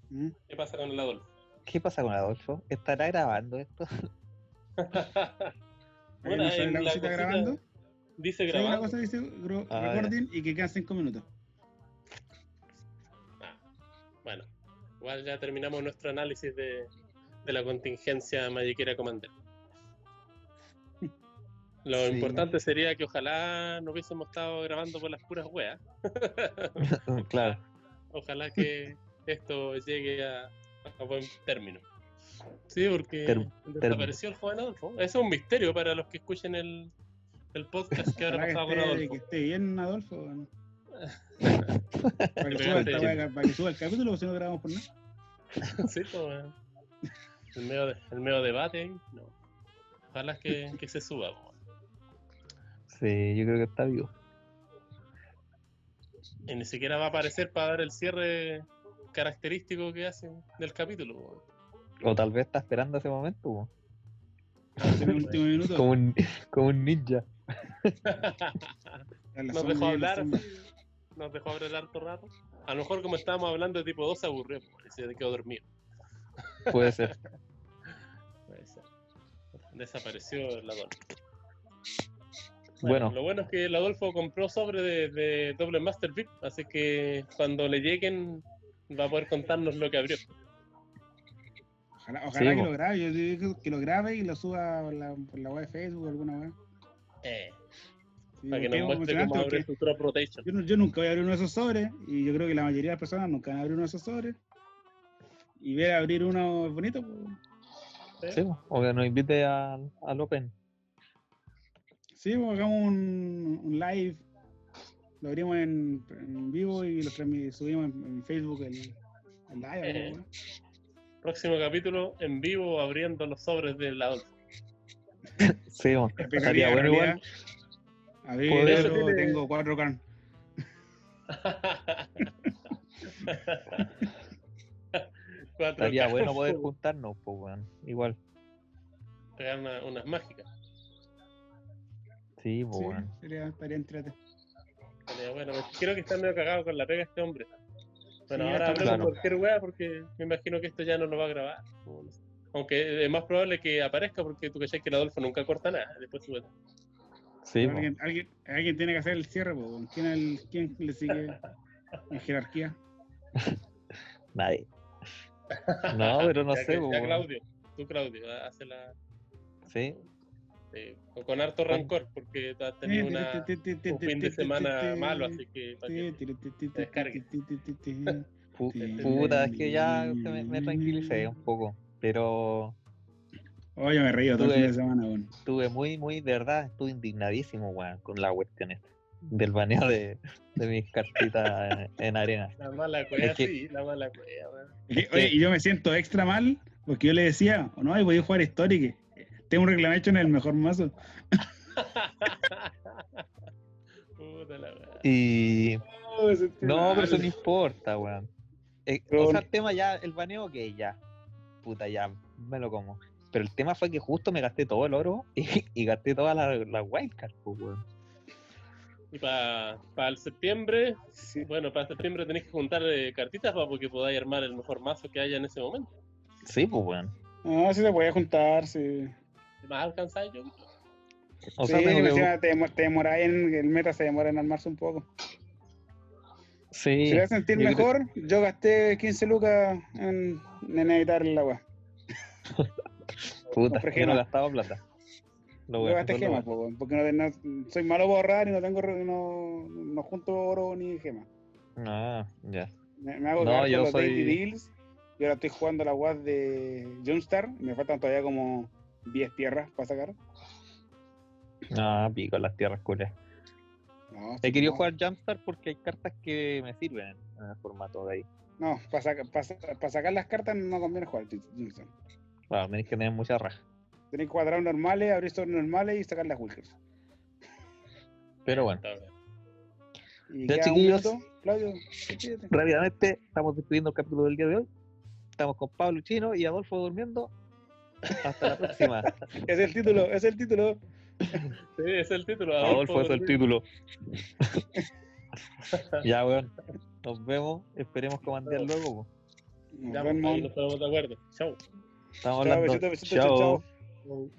¿Mm? ¿Qué pasa con el Adolfo? ¿Qué pasa con Adolfo? ¿Estará grabando esto? Bueno, sale en la cosita cosita grabando. Dice Sí, una grabando. cosa dice recording y que quedan 5 minutos. Ah, bueno, igual ya terminamos nuestro análisis de, de la contingencia Magiquera Commander. Lo Sí. importante sería que ojalá no hubiésemos estado grabando por las puras weas. claro. Ojalá que esto llegue a, a buen término. Sí, porque Ter- desapareció el joven Adolfo. Eso es un misterio para los que escuchen el, el podcast que que pasado con esté, Adolfo. que esté bien, Adolfo. Para que, suba el, pegaste para, para que suba el capítulo, si no grabamos por nada. Sí, pues, el, medio de- el medio debate no. Ojalá que, que se suba. Sí, yo creo que está vivo. Y ni siquiera va a aparecer para dar el cierre característico que hace del capítulo. O tal vez está esperando ese momento, minuto. como un, como un ninja. la Nos dejó la hablar, nos dejó hablar harto rato. A lo mejor como estábamos hablando de tipo 2 se aburrió y se quedó dormido. Puede ser. Puede ser. Desapareció el Adolfo. Bueno. Lo bueno es que el Adolfo compró sobre de, de Double Master VIP, así que cuando le lleguen va a poder contarnos lo que abrió. Ojalá, ojalá Sí, que lo grabe. Yo digo que lo grabe y lo suba por la, por la web de Facebook o alguna web. Eh, Sí, para que nos muestre cómo abre su crop rotation. Yo, nunca voy a abrir uno de esos sobres y yo creo que la mayoría de las personas nunca van a abrir uno de esos sobres. Y ver abrir uno bonito, pues, Sí, o que nos invite a- al Open. Sí, pues, hagamos un, un live, lo abrimos en, en vivo y lo subimos en, en Facebook el, el live. Eh. wea. Próximo capítulo en vivo abriendo los sobres del Adolfo. Sí. Explicaría estaría en bueno igual. A ver, Poder- yo Tiene- tengo cuatro can. Cuatro Estaría bueno poder po. juntarnos, pues, weón. Igual. pegar una- unas mágicas. Sí, pues, Sí, weón. sería, estaría entrete. Bueno, porque creo que está medio cagado con la pega este hombre. Bueno, Sí, ahora hablemos claro. cualquier weá porque me imagino que esto ya no lo va a grabar. Aunque es más probable que aparezca porque tú cachai que el Adolfo nunca corta nada. Después sube. Sí, alguien, alguien, alguien tiene que hacer el cierre, pues. ¿Quién, el- quién le sigue en jerarquía? Nadie. No, pero no Ya sé, que- ya. Claudio, tú Claudio, hace la. Sí, eh, con- con harto rancor porque tú has tenido una, un fin de semana malo, así que. pa' que- puta, es que ya me, me tranquilicé un poco. Pero Oye, me reí todo el Tuve- fin de semana, weón. estuve muy, muy, de verdad, estuve indignadísimo, weón, con la cuestión esta. Del baneo de, de mis cartitas en, en arena. La mala cueva, Es que- sí, la mala cueva, weón. Oye, y yo me siento extra mal porque yo le decía, no, y voy a jugar Historic. Tengo un reclamacho en el mejor mazo. Puta la weá. Y. sentí No, pero eso no importa, weón. Eh, Pero- o sea, el tema ya, el baneo, que ya. Puta, ya, me lo como. Pero el tema fue que justo me gasté todo el oro y, y gasté todas las la wildcards, pues, weón. Y para el septiembre, Sí. bueno, para septiembre tenéis que juntar eh, cartitas para que podáis armar el mejor mazo que haya en ese momento. Sí, pues, weón. No, sí se puede juntar, sí. ¿Más alcanzáis yo? O sí, sea, tengo que- encima te, demo- te demoráis en el meta, se demora en armarse un poco. Sí, Si voy a sentir yo creo- mejor, yo gasté 15 lucas en, en editar el agua. puta, yo no gastaba plata. Lo Yo gasté gemas, porque no, no- soy malo para ahorrar y no tengo no, no junto oro ni gemas. Ah, ya. Me, me hago No, yo los soy- daily deals y ahora estoy jugando la WAD de Jumpstar y me faltan todavía como 10 tierras para sacar. Ah, pico las tierras culias. No, He querido no, jugar Jumpstart porque hay cartas que me sirven en, el formato de ahí. No, para sacar las cartas no conviene jugar Jumpstar. Claro, tenéis que tener mucha raja. Tenéis cuadrados normales, abrir sobre normales y sacar las Wilkers. Pero bueno. Y Ya, chiquillos. minuto. Claudio, despídete. rápidamente estamos despidiendo el capítulo del día de hoy. Estamos con Pablo Chino y Adolfo durmiendo. Hasta la próxima. Es el título, es el título. Sí, ese es el título. Adolfo es el título. ya, weón. Nos vemos. Esperemos comandear luego. Ya, ahí nos ponemos de acuerdo. Chau. Estamos Chao, hablando. besito, besito, chao,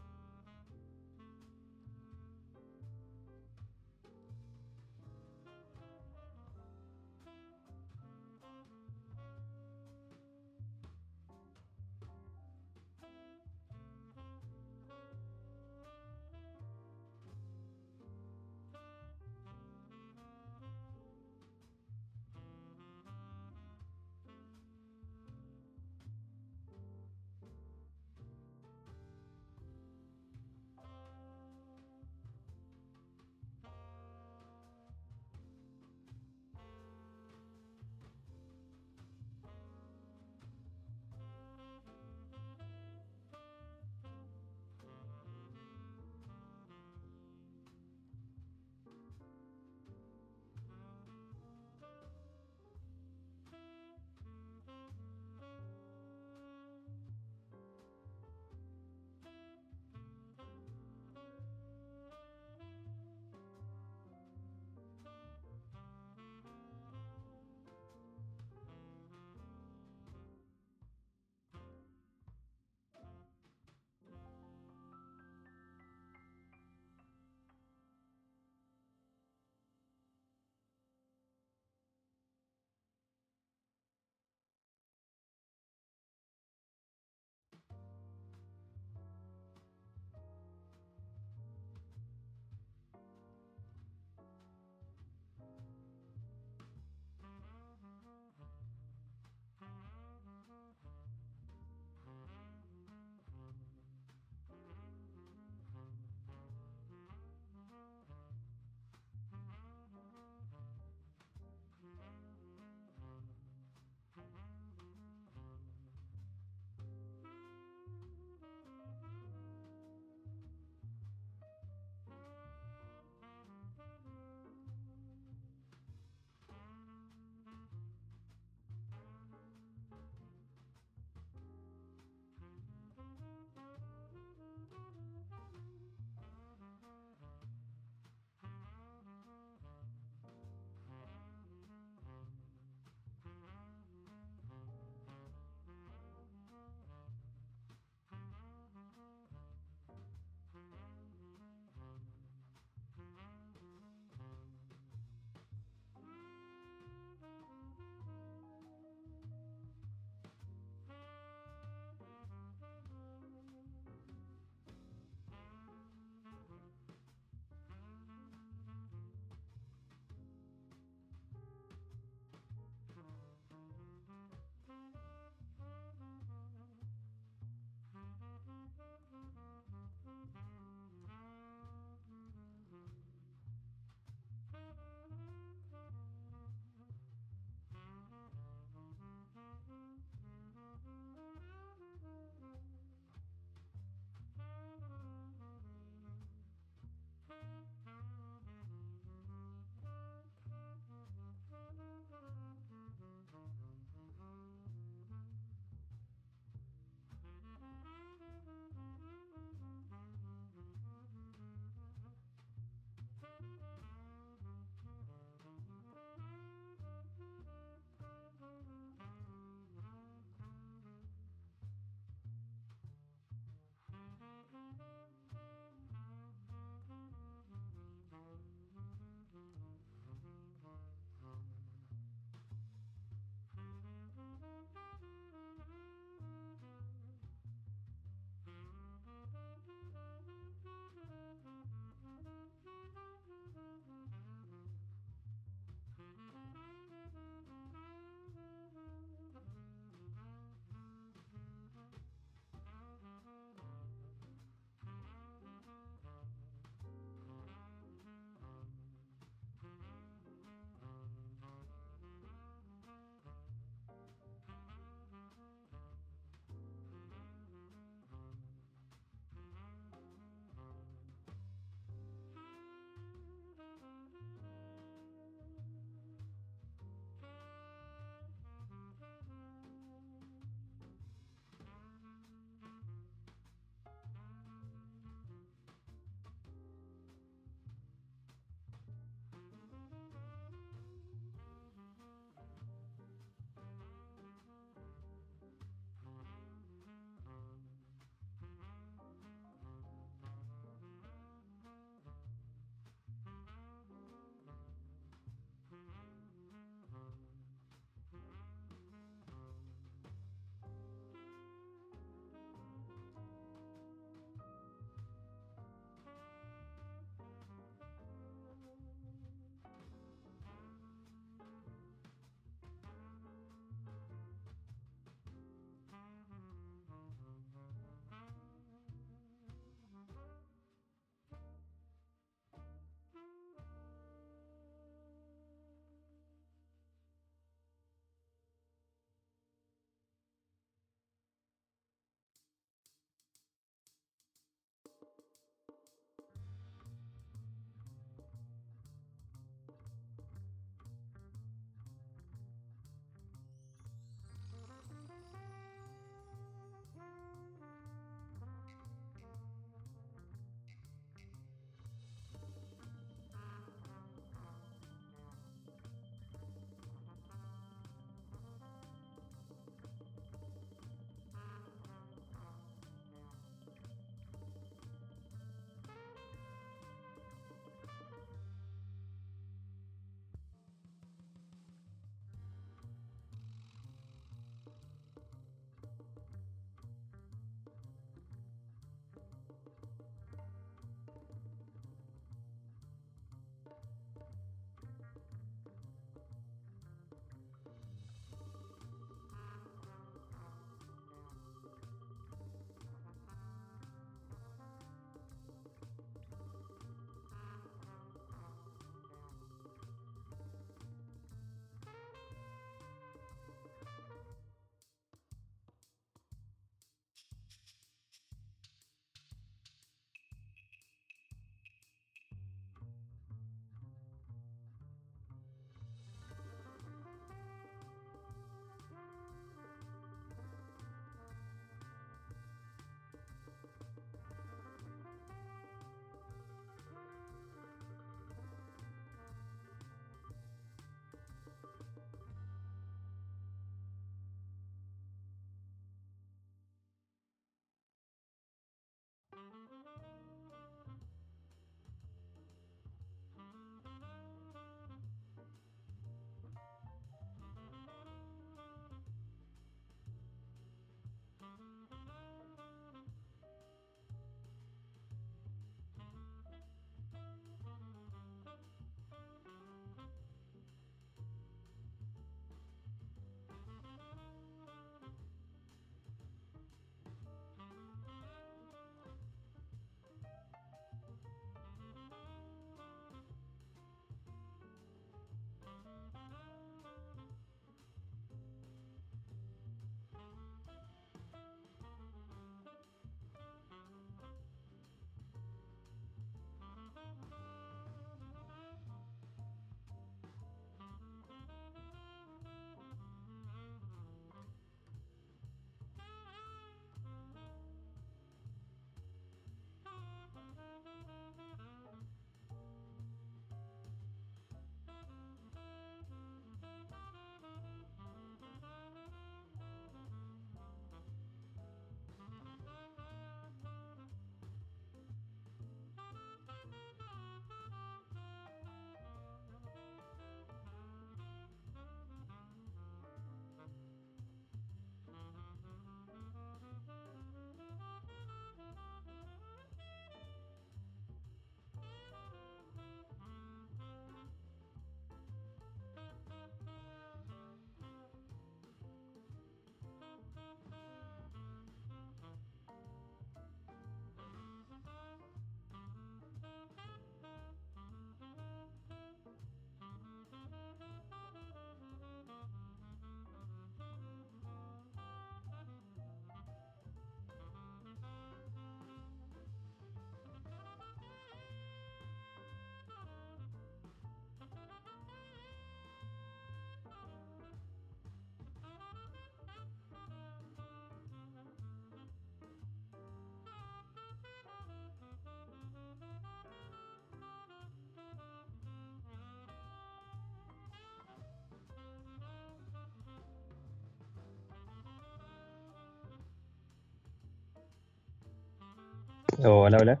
Hola, hola.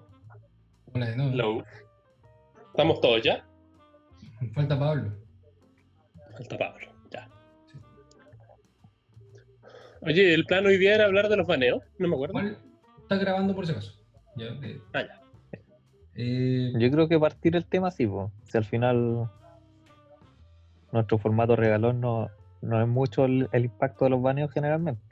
Hola de nuevo. Hello. ¿Estamos todos ya? Falta Pablo. Falta Pablo, ya. Oye, el plan hoy día era hablar de los baneos, no me acuerdo. ¿Cuál? Está grabando por si acaso. Ya. Ah, ya. Eh, Yo creo que partir el tema sí, po. si al final nuestro formato regalón no, no es mucho el, el impacto de los baneos generalmente.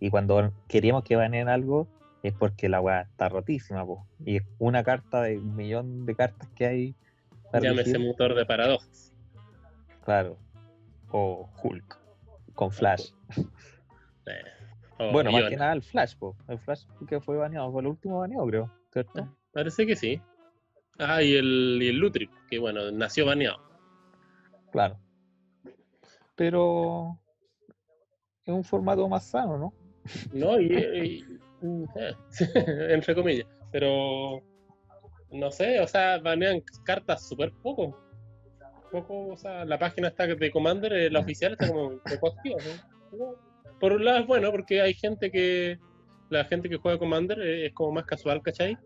Y cuando queríamos que baneen algo es porque la weá está rotísima, po. y es una carta de un millón de cartas que hay. Llámese motor de paradojas. Claro. O Hulk. Con Flash. Eh, bueno, más que nada el Flash, po. El Flash que fue baneado, fue el último baneado, creo. ¿Cierto? Ah, Parece que sí. Ah, y el, y el Lutrip, que bueno, nació baneado. Claro. Pero es un formato más sano, ¿no? ¿no? Y, y- entre comillas. Pero no sé, o sea, banean cartas súper poco. Poco, o sea, la página está de Commander, eh, la oficial está como activa. ¿no? Por un lado es bueno porque hay gente que, la gente que juega Commander eh, es como más casual, ¿cachai?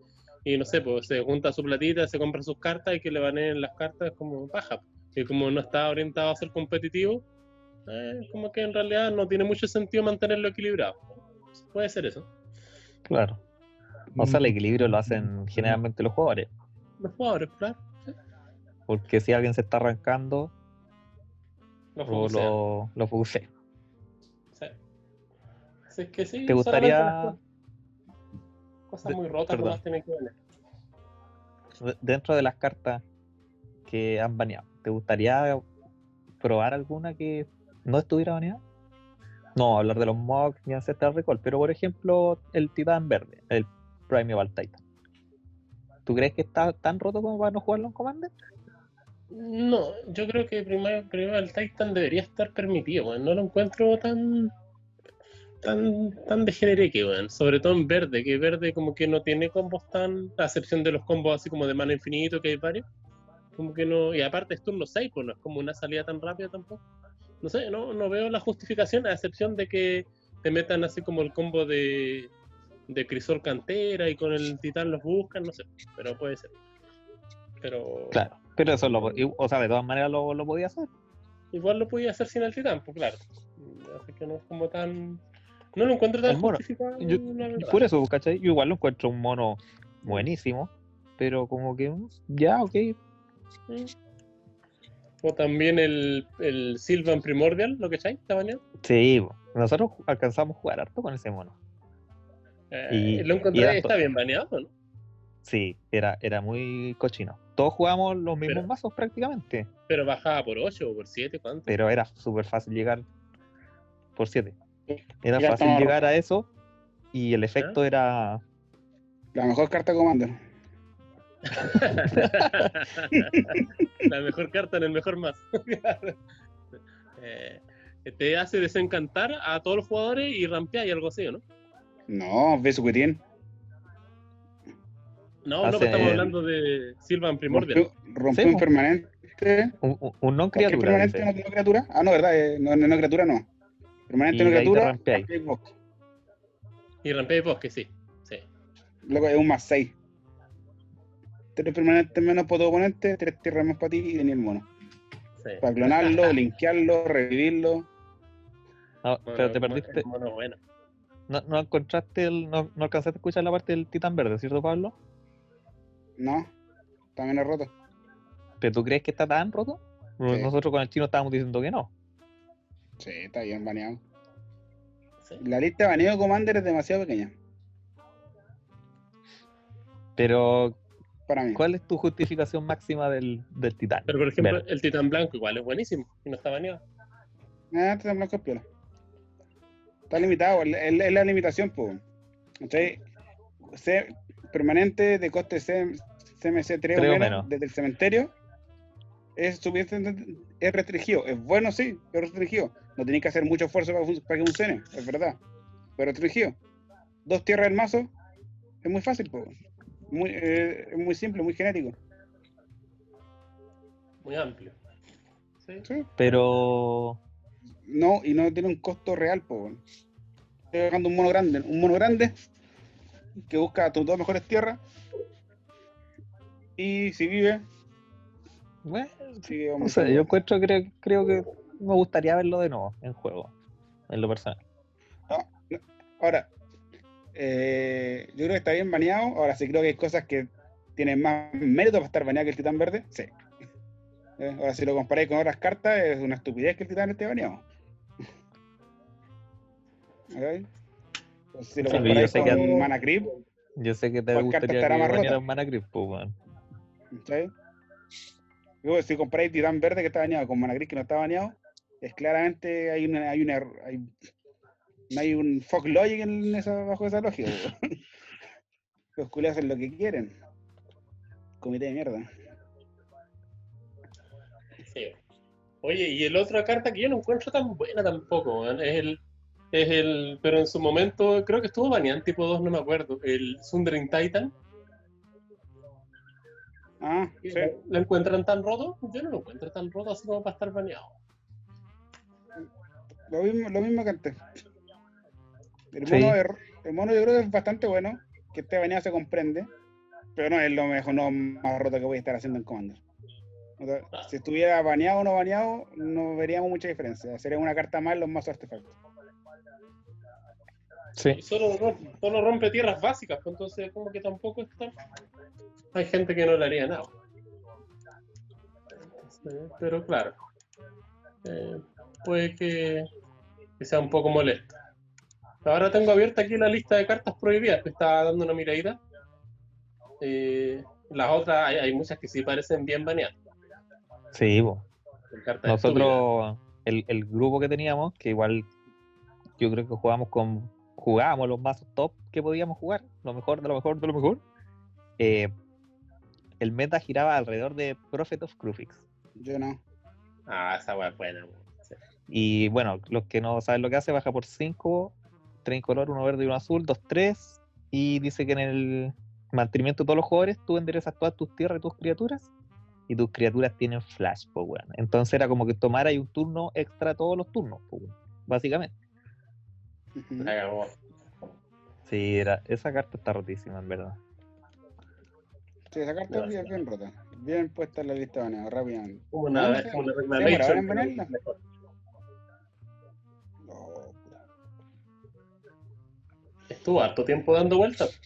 Y no sé, pues se junta su platita, se compra sus cartas y que le baneen las cartas como paja. Y como no está orientado a ser competitivo, eh, como que en realidad no tiene mucho sentido mantenerlo equilibrado. Puede ser eso. Claro. O sea, el mm, equilibrio lo hacen generalmente los jugadores. Los jugadores, claro. Porque si alguien se está arrancando, lo, lo focusea. Sí. Así es que sí, ¿Te gustaría, cosas- muy rotas perdón. nomás tienen que valer. de- dentro de las cartas que han baneado, ¿te gustaría probar alguna que no estuviera baneada? No, hablar de los mocks ni Ancestral Recall, pero por ejemplo, el Titán Verde, el Primeval Titan. ¿Tú crees que está tan roto como para no jugarlo en Commander? No, yo creo que primero el Titan debería estar permitido. No lo encuentro tan tan tan degenereque, weón. Sobre todo en verde, que verde como que no tiene combos tan, a excepción de los combos así como de mana infinito, que hay varios. Como que no, y aparte es turno 6, pues no es como una salida tan rápida tampoco. No sé, no, no veo la justificación, a excepción de que te metan así como el combo de, de Crisol Cantera y con el Titán los buscan, no sé, pero puede ser. Pero Claro, pero eso lo, o sea, de todas maneras lo, lo podía hacer. igual lo podía hacer sin el Titán, pues claro. Así que no es como tan. No lo encuentro tan justificado. Yo- por eso, ¿cachai? Yo igual lo encuentro un mono buenísimo, pero como que ya, ok. Mm. O también el, el Sylvan Primordial, lo que echáis, está baneado. Sí, nosotros alcanzamos a jugar harto con ese mono. Eh, Y- lo y encontré, era está bien baneado, ¿no? Sí, era, era muy cochino. Todos jugábamos los mismos Pero- mazos prácticamente, Pero bajaba por 8 o por 7, ¿cuánto? pero era súper fácil llegar por 7. Era Ya fácil llegar a eso y el efecto era... La mejor carta Commander. la mejor carta en el mejor mazo. Eh, te hace desencantar a todos los jugadores y rampear y algo así, ¿no? No, ves su que No, no, Hace- pero estamos hablando de Sylvan Primordial. Sí, un permanente. Un, non ¿Cualquier criatura. permanente dice. no, no criatura? Ah, no, ¿verdad? Eh, no, no, no criatura, no. Permanente Y no criatura. rampeáis. Y rampea y bosque, sí. sí. Luego es un más 6. Tres permanentes menos para tu oponente, tres tierras más para ti y tenía el mono. sí. Para clonarlo, linkearlo, revivirlo. Mono- pero te perdiste. mono bueno. No, no encontraste el. No, no alcanzaste a escuchar la parte del titán verde, ¿cierto, Pablo? No, también es roto. ¿Pero tú crees que está tan roto? Sí. Nosotros con el chino estábamos diciendo que no. Sí, está bien baneado. Sí. La lista de baneo de Commander es demasiado pequeña Pero, para mí. ¿cuál es tu justificación máxima del, del titán? Pero por ejemplo, Verde. el Titán Blanco igual es buenísimo y no está baneado. Ah, este blanco es piola. Está limitado, es la limitación, pues. C- permanente de coste C- CMC 3 o menos, menos. desde el cementerio es suficiente, es restringido. Es bueno, sí, pero restringido. No tenéis que hacer mucho esfuerzo para, para que funcione, es verdad. Pero restringido. Dos tierras del mazo es muy fácil, pues. Muy, eh, es muy simple, muy genético. Muy amplio. Sí. Sí. Pero, No, y no tiene un costo real, pues. Estoy pagando un mono grande. Un mono grande que busca tus dos mejores tierras. Y si vive, Bueno, sigue no aumentando. sé, yo encuentro, creo, creo que me gustaría verlo de nuevo en juego, en lo personal. Ahora, eh, yo creo que está bien baneado. Ahora sí creo que hay cosas que tienen más mérito para estar baneado que el titán verde. Sí. Eh, Ahora, si lo comparáis con otras cartas, es una estupidez que el titán esté baneado. Si lo Sí, yo comparáis sé que- con Mana Creep, Yo sé que te ¿Cuál carta gustaría que rota? banearan Mana Creep, pues. ¿sabes? Luego, si comparáis Titán Verde que está baneado con Mana Gris que no está baneado, es claramente hay una, hay una hay, no hay un fuck logic en esa, bajo esa lógica. Los culiados hacen lo que quieren. Comité de mierda. Sí. Oye, y el otra carta que yo no encuentro tan buena tampoco, es el, es el, pero en su momento creo que estuvo baneado tipo 2, no me acuerdo, el Sundering Titan. Ah, sí. ¿Lo encuentran tan roto? Yo no lo encuentro tan roto así como para estar baneado. Lo mismo, lo mismo que antes. El Sí. mono, de- el mono yo creo que es bastante bueno. Que esté baneado se comprende. Pero no es lo mejor, no más roto que voy a estar haciendo en Commander. O sea, si estuviera baneado o no baneado, no veríamos mucha diferencia. Sería una carta más los mazos artefactos. Sí. Y solo, rom- solo rompe tierras básicas, pues entonces como que tampoco está... Hay gente que no le haría nada. Sí, pero claro, eh, puede que, que sea un poco molesto. Ahora tengo abierta aquí la lista de cartas prohibidas, que estaba dando una miradita. Eh, las otras, hay, hay muchas que sí parecen bien baneadas. Sí, estúpidas. Nosotros, el, el grupo que teníamos, que igual yo creo que jugábamos con jugábamos los mazos top que podíamos jugar, lo mejor de lo mejor de lo mejor. eh, el meta giraba alrededor de Prophet of Crufix. Yo no. Ah, esa weá es buena. weón. Sí. Y bueno, los que no saben lo que hace, baja por 5, 3 color, uno verde y uno azul, 2, 3. Y dice que en el mantenimiento de todos los jugadores tú enderezas todas tus tierras y tus criaturas. Y tus criaturas tienen flash, pues weón. Entonces era como que tomara ahí un turno extra todos los turnos, pues weón. Básicamente. Sí, era, esa carta está rotísima, en verdad. Sí, esa carta es bien, bien rota. Bien puesta en la lista de baneados, rápidamente. Una, No, no una Estuvo harto tiempo dando vueltas.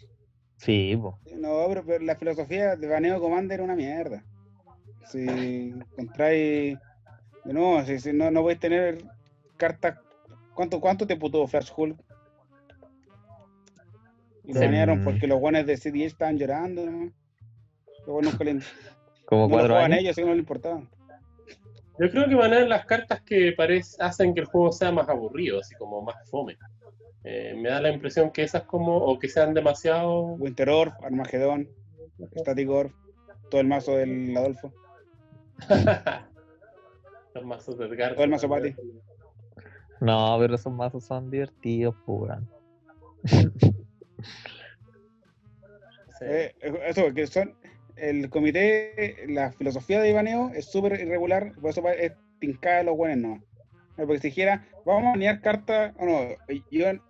Sí. No, pero, pero la filosofía de baneo Commander es una mierda. Si encontráis. De nuevo, si, si no, no podéis tener cartas. ¿Cuánto, ¿Cuánto tiempo tuvo Flash Hulk? Y lo Sí. banearon porque los guanes de CDH estaban llorando. ¿no? Buenos nunca le, Como no lo años. ellos, así que no le importaba. Yo creo que van a las cartas que parece, hacen que el juego sea más aburrido, así como más fome. Eh, me da la impresión que esas como, o que sean demasiado... Winter Orb, Armagedón, Static Orb, todo el mazo del Adolfo. Los mazos de Edgar. Todo el mazo Pati. No, pero esos mazos son divertidos. Sí. Eh, eso, que son. El comité, la filosofía de baneo es súper irregular, por eso va- es tincada de los buenos nomás. Eh, Porque si dijera, vamos a banear cartas, o no,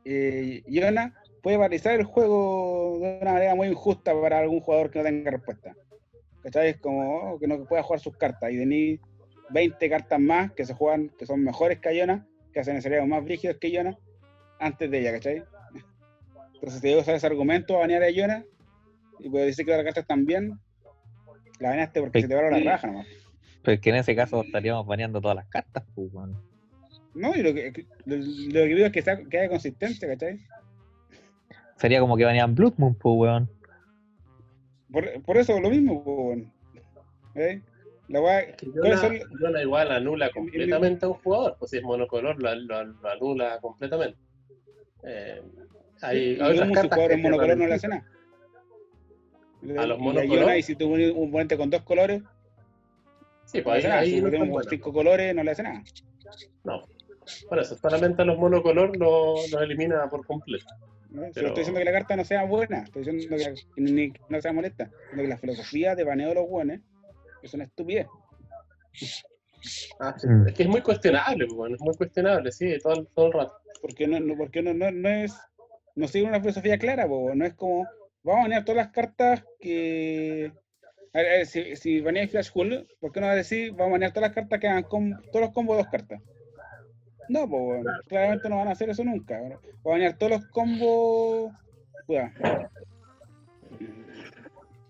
eh, Iona puede paralizar el juego de una manera muy injusta para algún jugador que no tenga respuesta. ¿Cachai? Es como oh, que no pueda jugar sus cartas y tenéis 20 cartas más que se juegan, que son mejores que Iona, que hacen escenarios más brígidos que Iona, antes de ella, ¿cachai? Entonces, si yo usar ese argumento a banear a Iona, y puedes decir que las cartas están bien, la baneaste porque se te va la raja nomás. Pero es que en ese caso estaríamos baneando todas las cartas, pues, weón. No, y lo que, lo, lo que digo es que, sea, que haya consistencia, ¿cachai? Sería como que banean Blood Moon, pues, weón. Por, por eso lo mismo, pues, weón. ¿Eh? La weá- Que ¿cuáles Yona, son- Yona igual anula completamente a un jugador, pues si es monocolor lo, lo- lo anula completamente. Eh, hay, hay otras si cartas jugador que en monocolor no le hace nada. A los Y monocolor. Iona, y si tú pones un oponente con dos colores, Sí, pues ahí, ahí Si no cinco colores, no le hace nada. No. Por eso, solamente a los monocolor lo- los elimina por completo. ¿no? Si Pero- no estoy diciendo que la carta no sea buena, estoy diciendo que, que ni- que no sea molesta, sino que la filosofía de baneo de los buenos es una estupidez. Ah, sí. Mm. Es que es muy cuestionable, pues, bueno, es muy cuestionable, sí, todo, el- todo el rato. Porque no, no, porque no, no, no es no sigue una filosofía clara, po, no es como, vamos a banear todas las cartas que... A ver, a ver, si, si baneáis Flash Hull, ¿por qué no vas a decir, vamos a banear todas las cartas que hagan com- todos los combos de dos cartas? No, pues claramente no van a hacer eso nunca. ¿no? Va a banear todos los combos... Cuidado.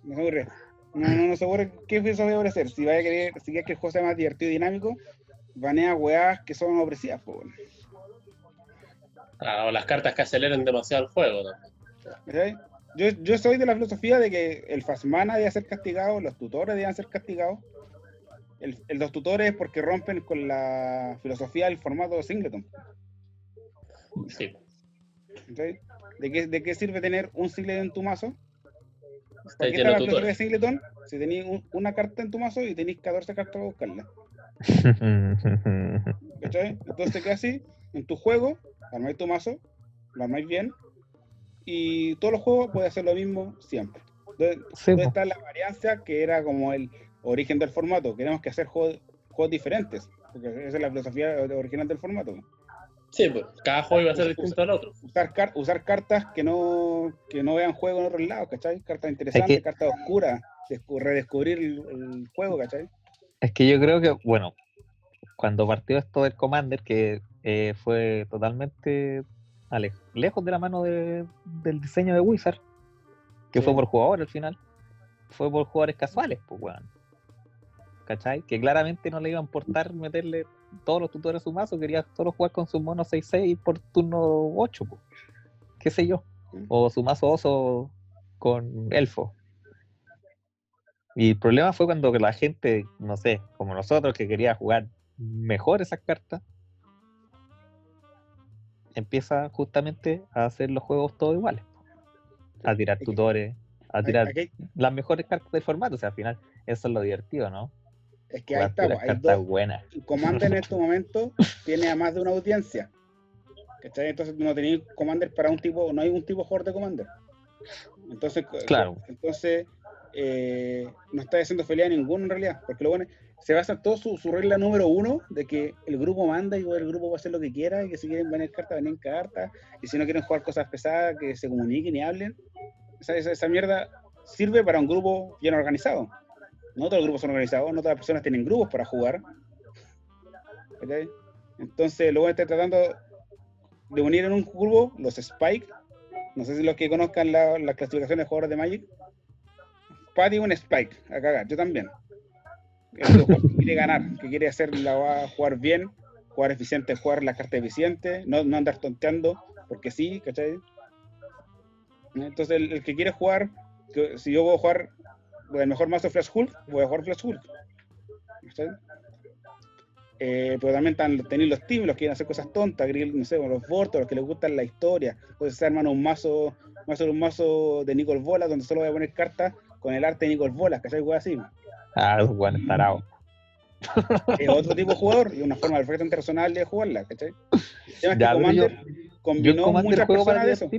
No se ocurre. No, no, no se ocurre qué filosofía va a hacer. Si vaya a querer, si quieres que el juego sea más divertido y dinámico, banea weas que son opresivas, pues. bueno. Ah, o las cartas que aceleren demasiado el juego, ¿no? Yo, yo soy de la filosofía de que el Fasmana debe ser castigado, los tutores deben ser castigados. El, el- los tutores porque rompen con la filosofía del formato singleton. Sí. ¿De qué, ¿De qué sirve tener un singleton en tu mazo? Está ¿Para qué está de la filosofía de singleton? Si tenéis un- una carta en tu mazo y tenéis 14 cartas para buscarla. ¿Cachai? Entonces, ¿qué así? En tu juego, armáis tu mazo, lo armáis bien, y todos los juegos pueden hacer lo mismo siempre. ¿Dónde, Sí, dónde po. está la variancia que era como el origen del formato? Queremos que hacer juegos, juegos diferentes, porque esa es la filosofía original del formato. Sí, pues cada juego iba a ser distinto al otro. Usar, car- usar cartas que no, que no vean juego en otros lados, ¿cachai? Cartas interesantes, que- cartas oscuras, descu- redescubrir el, el juego, ¿cachai? Es que yo creo que, bueno, cuando partió esto del Commander, que eh, fue totalmente ale- lejos de la mano de- del diseño de Wizard, que Sí. fue por jugadores al final, fue por jugadores casuales, pues, weón. ¿Cachai? Que claramente no le iba a importar meterle todos los tutores a su mazo, quería solo jugar con su mono 6-6 por turno 8, pues. qué sé yo. Mm. O su mazo oso con elfo. Y el problema fue cuando la gente, no sé, como nosotros, que quería jugar mejor esas cartas, empieza justamente a hacer los juegos todos iguales. A tirar tutores, a tirar las mejores cartas del formato. O sea, al final, eso es lo divertido, ¿no? Es que ahí está, hay dos, buenas. Commander en este momento tiene a más de una audiencia. ¿cachai? Entonces no tenéis Commander para un tipo, no hay un tipo jugador de Commander. Entonces, Claro. entonces eh, no está haciendo feliz a ninguno en realidad, porque lo bueno se basa todo su, su regla número uno de que el grupo manda y el grupo va a hacer lo que quiera, y que si quieren venir cartas, venir cartas, y si no quieren jugar cosas pesadas, que se comuniquen y hablen. Esa, esa, esa mierda sirve para un grupo bien organizado. No todos los grupos son organizados, no todas las personas tienen grupos para jugar. Entonces, luego está tratando de unir en un grupo los Spike. No sé si los que conozcan la, la clasificación de jugadores de Magic. Patty un Spike, a yo también. Jugador que quiere ganar, que quiere hacer la va a jugar bien, jugar eficiente, jugar la carta eficiente, no, no andar tonteando, porque sí, ¿cachai? Entonces, el, el que quiere jugar, si yo voy a mejor mazo Flash Hulk, voy a jugar Flash Hulk. Eh, pero también están, tenéis los teams, los que quieren hacer cosas tontas, grill, no sé, los Vortos, los que les gustan la historia. Pues se arman un mazo, mazo un mazo de Nicol Bola, donde solo voy a poner cartas con el arte de Nicol Bola, ¿cachai? Algo así. Ah, los buenos tarados. Es otro tipo de jugador y una forma perfectamente razonable de jugarla, ¿cachai? El tema es que yo- Commander Yo combinó Commander muchas personas de eso.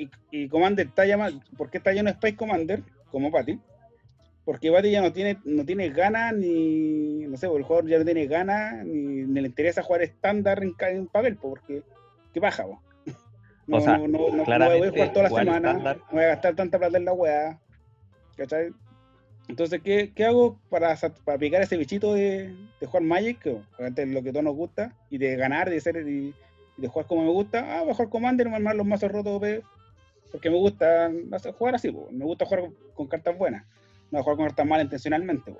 Y, y, Commander está llamado, ¿por qué está lleno Space Commander? Como Patty. Porque Patty ya no tiene, no tiene ganas, ni, no sé, el jugador ya no tiene ganas, ni, ni le interesa jugar estándar en, en papel, po, porque, ¿qué paja, po? No, O sea, no, no, no, voy a jugar toda la semana, no voy a gastar tanta plata en la weá, ¿cachai? Entonces, ¿qué, qué hago para, para picar ese bichito de, de jugar Magic? Que es lo que a todos nos gusta, y de ganar, de ser y, de jugar como me gusta. Ah, voy a jugar Commander, voy a armar los mazos rotos porque me gusta jugar así, po. me gusta jugar con cartas buenas, no jugar con cartas malas intencionalmente. po.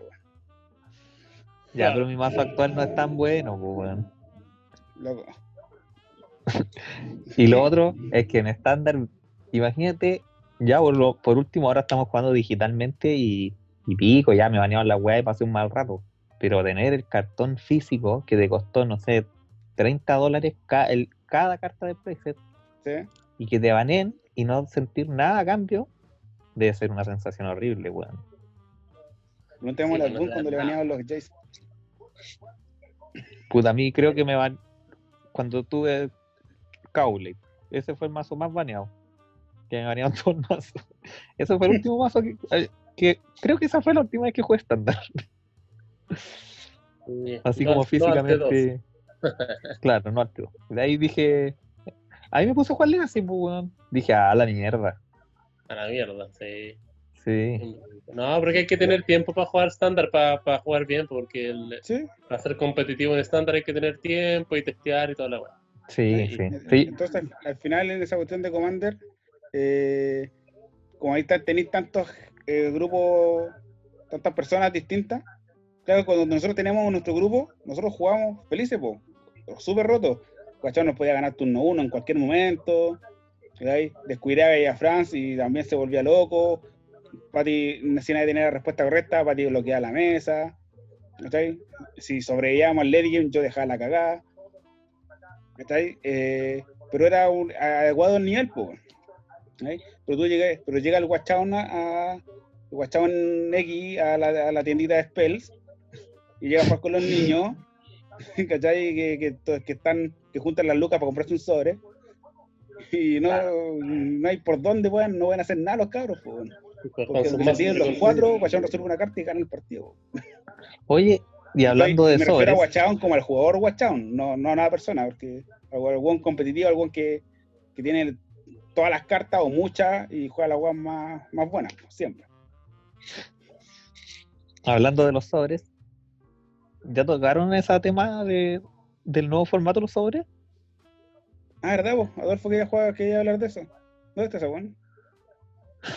Ya, Claro. pero mi mazo actual no es tan bueno, pues, weón. Loco. Y lo otro es que en estándar, imagínate, ya por, lo- por último ahora estamos jugando digitalmente y, y pico, ya me banearon la weá y pasé un mal rato. Pero tener el cartón físico que te costó, no sé, 30 dólares ca- el- cada carta de preset ¿sí? y que te baneen y no sentir nada a cambio, debe ser una sensación horrible, weón. No tenemos Sí, el no cuando le baneaban los Jays. Puta, a mí creo que me van. Cuando tuve Cowley, ese fue el mazo más baneado. Que me banearon todo el mazo. Ese fue el último mazo que, eh, que. Creo que esa fue la última vez que jugué estándar. Sí. Así No- como no físicamente. claro, no arte. De ahí dije. A mí me puse a jugar Legacy, pues, weón. Dije, ah, la mierda. A la mierda, sí. Sí. No, porque hay que tener tiempo para jugar estándar, para, jugar bien, porque el, ¿Sí? para ser competitivo en estándar hay que tener tiempo y testear y toda la weá. Sí, Sí. sí. Entonces, al, al final, en esa cuestión de Commander, eh, como ahí está- tenéis tantos eh, grupos, tantas personas distintas, claro, cuando nosotros tenemos nuestro grupo, nosotros jugamos felices, po, súper rotos. Guachón nos podía ganar turno uno en cualquier momento, ¿cachai? descuidaba ahí a Franz y también se volvía loco. Pati, si nadie tenía la respuesta correcta, Pati bloqueaba la mesa. ¿cachai? Si sobrevivíamos al late yo dejaba la cagada. ¿cachai? Eh, pero era un, adecuado al nivel, po, ¿cachai? Pero tú llegué, pero llega el Guachaun a, el Guachaun X a la, a la tiendita de Spells y llega a con los niños, ¿cachai? Que, que, to- que están, que juntan las lucas para comprarse un sobre. Y no, no hay por dónde puedan, no pueden hacer nada los cabros, Con porque se los cuatro, Guachaun resuelve una carta y gana el partido. Oye, y hablando me de refiero a sobres, Guachaun como al jugador Guachaun, no, no a nada persona, porque algún competitivo, algún que, que tiene todas las cartas o muchas y juega la weá más, más buena, siempre. hablando de los sobres, ¿ya tocaron ese tema de, del nuevo formato de los sobres? Ah, ¿verdad, vos? Adolfo quería, jugar, quería hablar de eso. ¿Dónde está ese weón?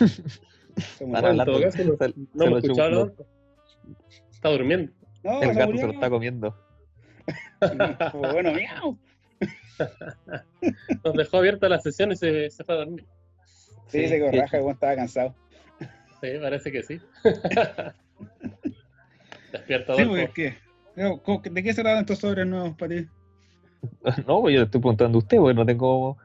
Se murió. Están hablando, todo caso, no- se, se lo. Está durmiendo. No, El se gato murió. se lo está comiendo. Pues bueno, miau. Nos dejó abierta la sesión y se, se fue a dormir. Sí, dice que que- raja, el estaba cansado. Sí, parece que sí. Despierta Sí, Adolfo. No, ¿cómo- ¿De qué se tratan estos sobres nuevos para ti? No, pues yo le estoy preguntando a usted, porque no tengo,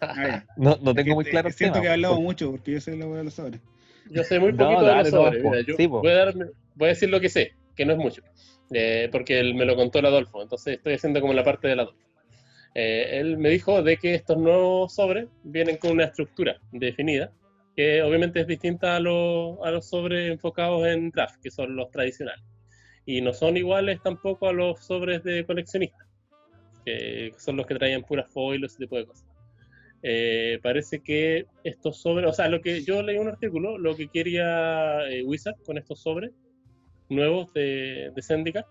Ah, no, no Es tengo que muy claro el Siento tema. que he hablado porque- mucho, porque yo sé lo de los sobres. Yo sé muy No, poquito de dale, los no, sobres. po. mira, yo Sí, po. voy, a darme- voy a decir lo que sé, que no es mucho. Eh, porque él me lo contó el Adolfo, entonces estoy haciendo como la parte del Adolfo. Eh, él me dijo de que estos nuevos sobres vienen con una estructura definida, que obviamente es distinta a, los- a los sobres enfocados en draft, que son los tradicionales. Y no son iguales tampoco a los sobres de coleccionistas, que son los que traían puras foil, ese tipo de cosas. Eh, parece que estos sobres, o sea, lo que yo leí un artículo, lo que quería eh, Wizard con estos sobres nuevos de, de Zendikar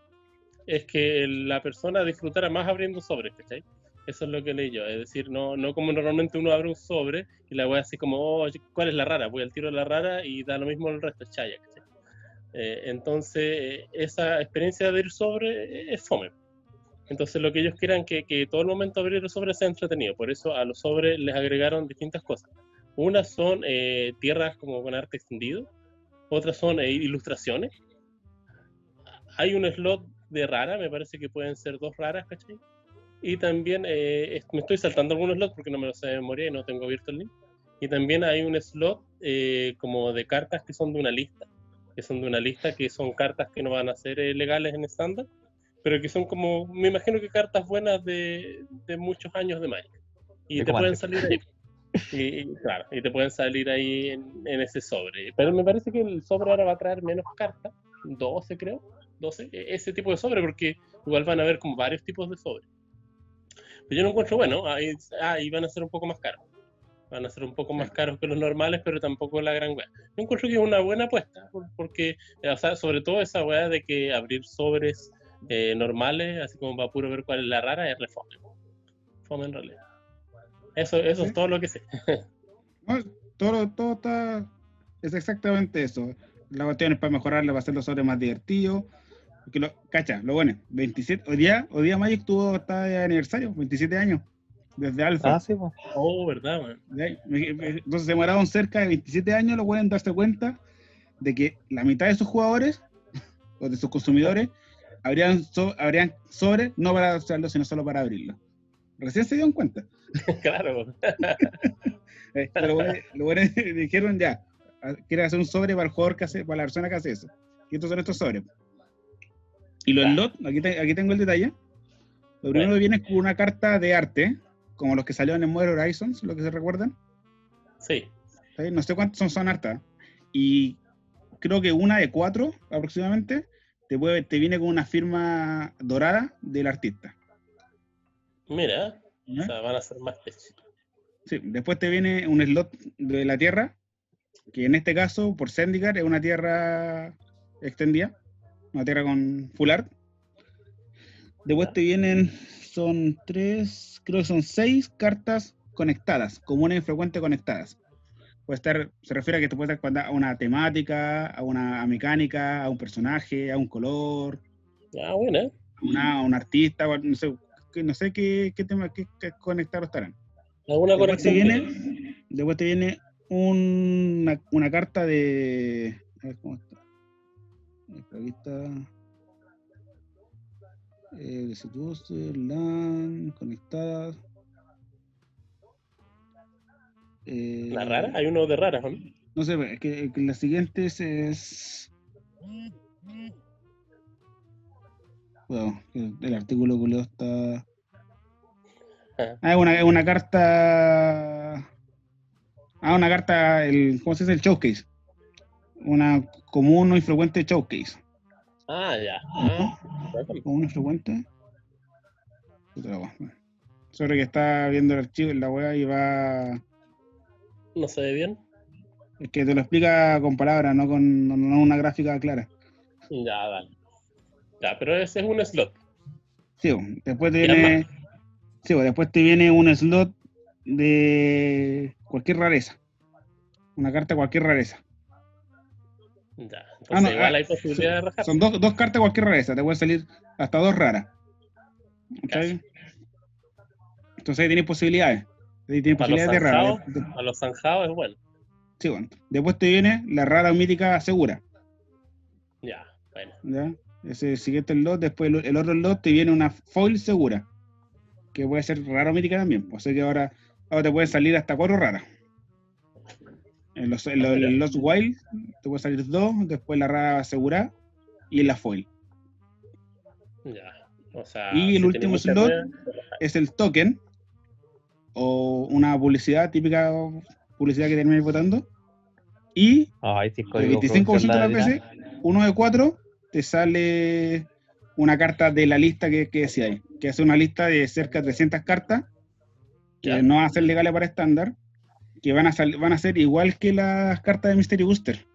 es que la persona disfrutara más abriendo sobres, ¿cachai? Eso es lo que leí yo, es decir, no, no como normalmente uno abre un sobre y la wea así como, oh, ¿cuál es la rara? Voy al tiro de la rara y da lo mismo el resto, es chaya, ¿cachai? Eh, entonces, esa experiencia de abrir sobre es fome. Entonces, lo que ellos quieran que, que todo el momento abrir el sobre sea entretenido. Por eso a los sobres les agregaron distintas cosas. Unas son eh, tierras como con arte extendido, otras son eh, ilustraciones. Hay un slot de rara, me parece que pueden ser dos raras, ¿cachai? Y también eh, me estoy saltando algunos slots porque no me lo sé de memoria y no tengo abierto el link. Y también hay un slot eh, como de cartas que son de una lista, que son de una lista que son cartas que no van a ser eh, legales en estándar, pero que son como, me imagino que cartas buenas de, de muchos años de Magic. Y De te pueden salir ahí. Y, y, claro, y te pueden salir ahí en, en ese sobre. Pero me parece que el sobre ahora va a traer menos cartas, 12 creo, 12, e- ese tipo de sobre, porque igual van a haber como varios tipos de sobre. Pero yo no encuentro bueno, ahí, ah, y van a ser un poco más caros. Van a ser un poco más caros que los normales, pero tampoco la gran weá. Yo encuentro que es una buena apuesta, por- porque, eh, o sea, sobre todo esa weá de que abrir sobres eh, normales, así como para puro ver cuál es la rara, es refome. Fome en realidad. Eso, eso Sí. es todo lo que sé. No, todo, todo está. Es exactamente eso. La cuestión es para mejorarle, para hacer los sobres más divertidos. Porque lo, cacha, lo bueno, 27, hoy día, hoy día Magic tuvo, está de aniversario, 27 años, desde Alpha. Ah, sí, pues. Oh, ¿verdad, man? Entonces se demoraron cerca de 27 años, lo pueden darse cuenta de que la mitad de sus jugadores, o de sus consumidores, habrían, so- habrían sobres no para usarlo, sino solo para abrirlo. Recién se dieron cuenta. claro. Eh, pero lo bueno dijeron ya, a- quieren hacer un sobre para el jugador que hace, para la persona que hace eso. Y estos son estos sobres. Y los Ya. slots, aquí, te- aquí tengo el detalle. Lo primero Bueno. viene con una carta de arte, como los que salieron en Modern Horizons, lo que se recuerdan. Sí. ¿sí? No sé cuántos son, son hartas. Y creo que una de cuatro aproximadamente te, puede, te viene con una firma dorada del artista. Mira, o ¿ya? sea, van a ser más tech. Sí, después te viene un slot de la Tierra, que en este caso, por Zendikar, es una Tierra extendida, una Tierra con full art. Después te vienen, son tres, creo que son seis cartas conectadas, comunes y frecuentes conectadas. Puede estar, se refiere a que te puede estar a una temática, a una mecánica, a un personaje, a un color, Ah, buena. a una, a un artista, no sé, no sé qué, qué tema, qué, qué conectados estarán. ¿Alguna Después te viene, después te viene una, una carta de. A ver cómo está. Aquí está. Eh, de Seduce, LAN, conectadas. Eh, ¿La rara? Hay uno de raras, ¿no? No sé, es que, que las siguientes es. Bueno, el, el artículo culiao está. Ah. Ah, es una, una carta. Ah, una carta, el, ¿cómo se dice? El showcase. Una común y frecuente showcase. Ah, ya. Ah. ¿Común y frecuente? Sobre que está viendo el archivo en la web y va. no se ve bien. Es que te lo explica con palabras, no con no, una gráfica clara. Ya, dale. Ya, pero ese es un slot. Sí, después te ¿Quieres viene. Sí, después te viene un slot de cualquier rareza. Una carta de cualquier rareza. Ya. Entonces Ah, no, igual ah, hay posibilidad de rajar. Son dos, dos cartas de cualquier rareza, te pueden salir hasta dos raras. Entonces ahí tienes posibilidades. Ahí tienes Para los posibilidades de raras. zanjados, a los zanjados es bueno. Sí, bueno. Después te viene la rara mítica segura. Ya, bueno. ¿ya? Ese siguiente lot, después el, el otro lot te viene una foil segura. Que puede ser rara o mítica también. O sea que ahora, ahora te pueden salir hasta cuatro raras. En los, en los, en los wild te pueden salir dos, después la rara segura y la foil. Ya. O sea, Y el si último slot, es el token o una publicidad típica publicidad que termine votando y Ay, sí, el código 25% de las la veces uno de cuatro te sale una carta de la lista que, que decía ahí que es una lista de cerca de 300 cartas que Ya. no van a ser legales para estándar que van a sal- van a ser igual que las cartas de Mystery Booster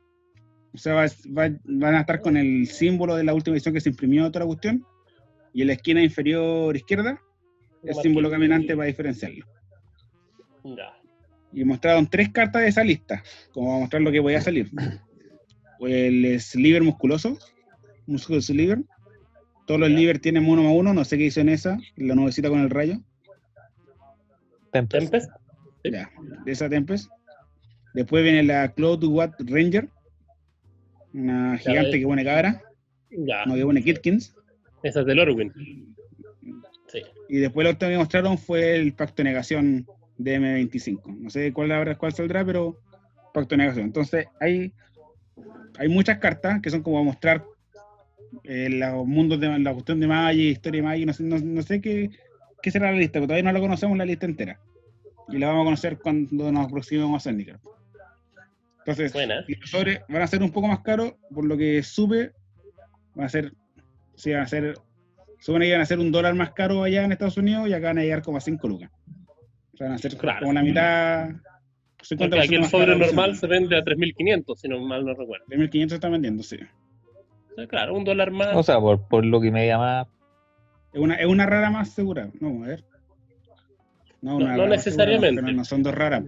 o sea va- va- van a estar con el símbolo de la última edición que se imprimió toda la cuestión y en la esquina inferior izquierda el símbolo caminante para diferenciarlo. Ya. Y mostraron tres cartas de esa lista, como a mostrar lo que podía salir. El sliver musculoso, musculo sliver. Todos los sliver tienen uno más uno, no sé qué hizo en esa, la nubecita con el rayo. Tempest. Tempest. Ya, de esa Tempest. Después viene la Cloudwatt Ranger, una gigante ves. que pone cabra, Ya. no que pone Kitkins. Esa es del Orwin. Sí. Y después lo último que mostraron fue el Pacto de Negación de M25. No sé cuál, habrá- cuál saldrá, pero Pacto de Negación. Entonces, hay, hay muchas cartas que son como mostrar eh, los mundos de la cuestión de Magic, historia de Magic. No sé, no, no sé qué, qué será la lista, pero todavía no la conocemos la lista entera. Y la vamos a conocer cuando nos aproximemos a Zendikar. Entonces, Buena. los sobres van a ser un poco más caros, por lo que supe, van a ser, sí, van a ser, supone que van a ser un dólar más caro allá en Estados Unidos y acá van a llegar como a 5 lucas. O sea, van a ser Claro. como la mitad, 50% Porque aquí el sobre normal se vende a 3.500, si no mal no recuerdo. 3.500 están vendiendo, sí. O sea, claro, un dólar más. O sea, por, por lo que me llama, Es una, es una rara más segura. No, a ver. No, necesariamente. pero no son dos raras.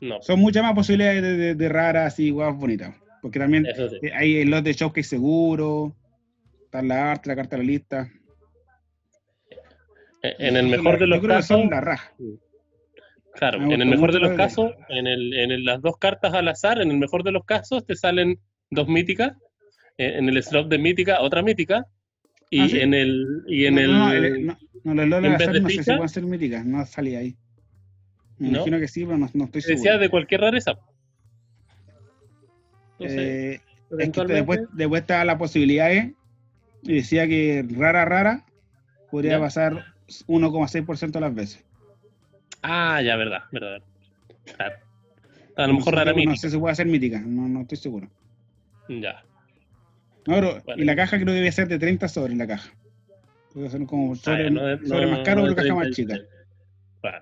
no, Son muchas más posibilidades de, de- de raras y guapas bonitas. Porque también sí. Eh, Hay el lot de showcase seguro, está la arte, la carta de la lista. Eh, En el mejor de los que casos, son la raja. claro, me en el mejor de los casos, en, el, en el- las dos cartas al azar, en el mejor de los casos te salen dos míticas, eh, en el slot de mítica, otra mítica, y Ah, ¿sí? en el y en no, el, no, no, el- no, no, vez azar de no sé si pueden ser míticas, no salía ahí. Me ¿No? imagino que sí, pero no, no estoy seguro. decía de cualquier rareza. Entonces, Eh, es que después, después estaba la posibilidad y decía que rara, rara, podría Ya. pasar 1,6% de las veces. ah, ya, verdad, verdad. Claro. A lo No mejor sé, rara no mítica. sé si puede ser mítica, no, no estoy seguro. Ya. No, pero- y la caja creo que debe ser de 30 sobres la caja. Debe ser como sobre, Ah, no sobre no- más caro, pero caja más 36. chica.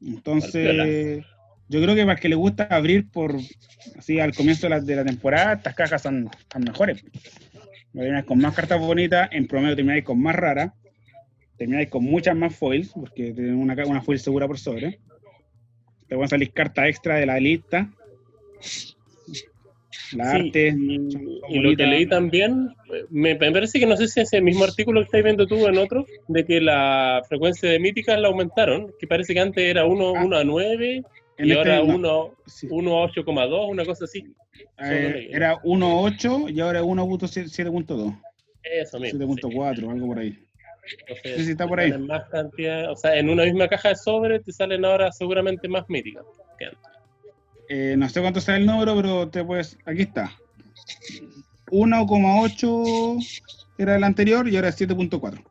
Entonces, yo creo que para el que le gusta abrir por así al comienzo de la, de la temporada, estas cajas son, son mejores. Termináis con más cartas bonitas, en promedio termináis con más raras, termináis con muchas más foils, porque tienen una, una foil segura por sobre. Te van a salir cartas extra de la lista. La Sí, arte. y, y lo que leí también, eh, me, me parece que no sé si es el mismo artículo que estáis viendo tú en otro, de que la frecuencia de míticas la aumentaron, que parece que antes era 1, Ah. 1 a 9 En y este ahora no, 1, sí. 1 a 8,2, una cosa así. Eh, era 1.8 y ahora es 1.7.2, Eso mismo. sí. 7.4, algo por ahí. Entonces, Sí, sí, está por ahí. Más cantidad, o sea, en una misma caja de sobre te salen ahora seguramente más míticas. que antes. Eh, no sé cuánto sale el número, pero te puedes. Aquí está. 1,8 era el anterior y ahora es 7.4.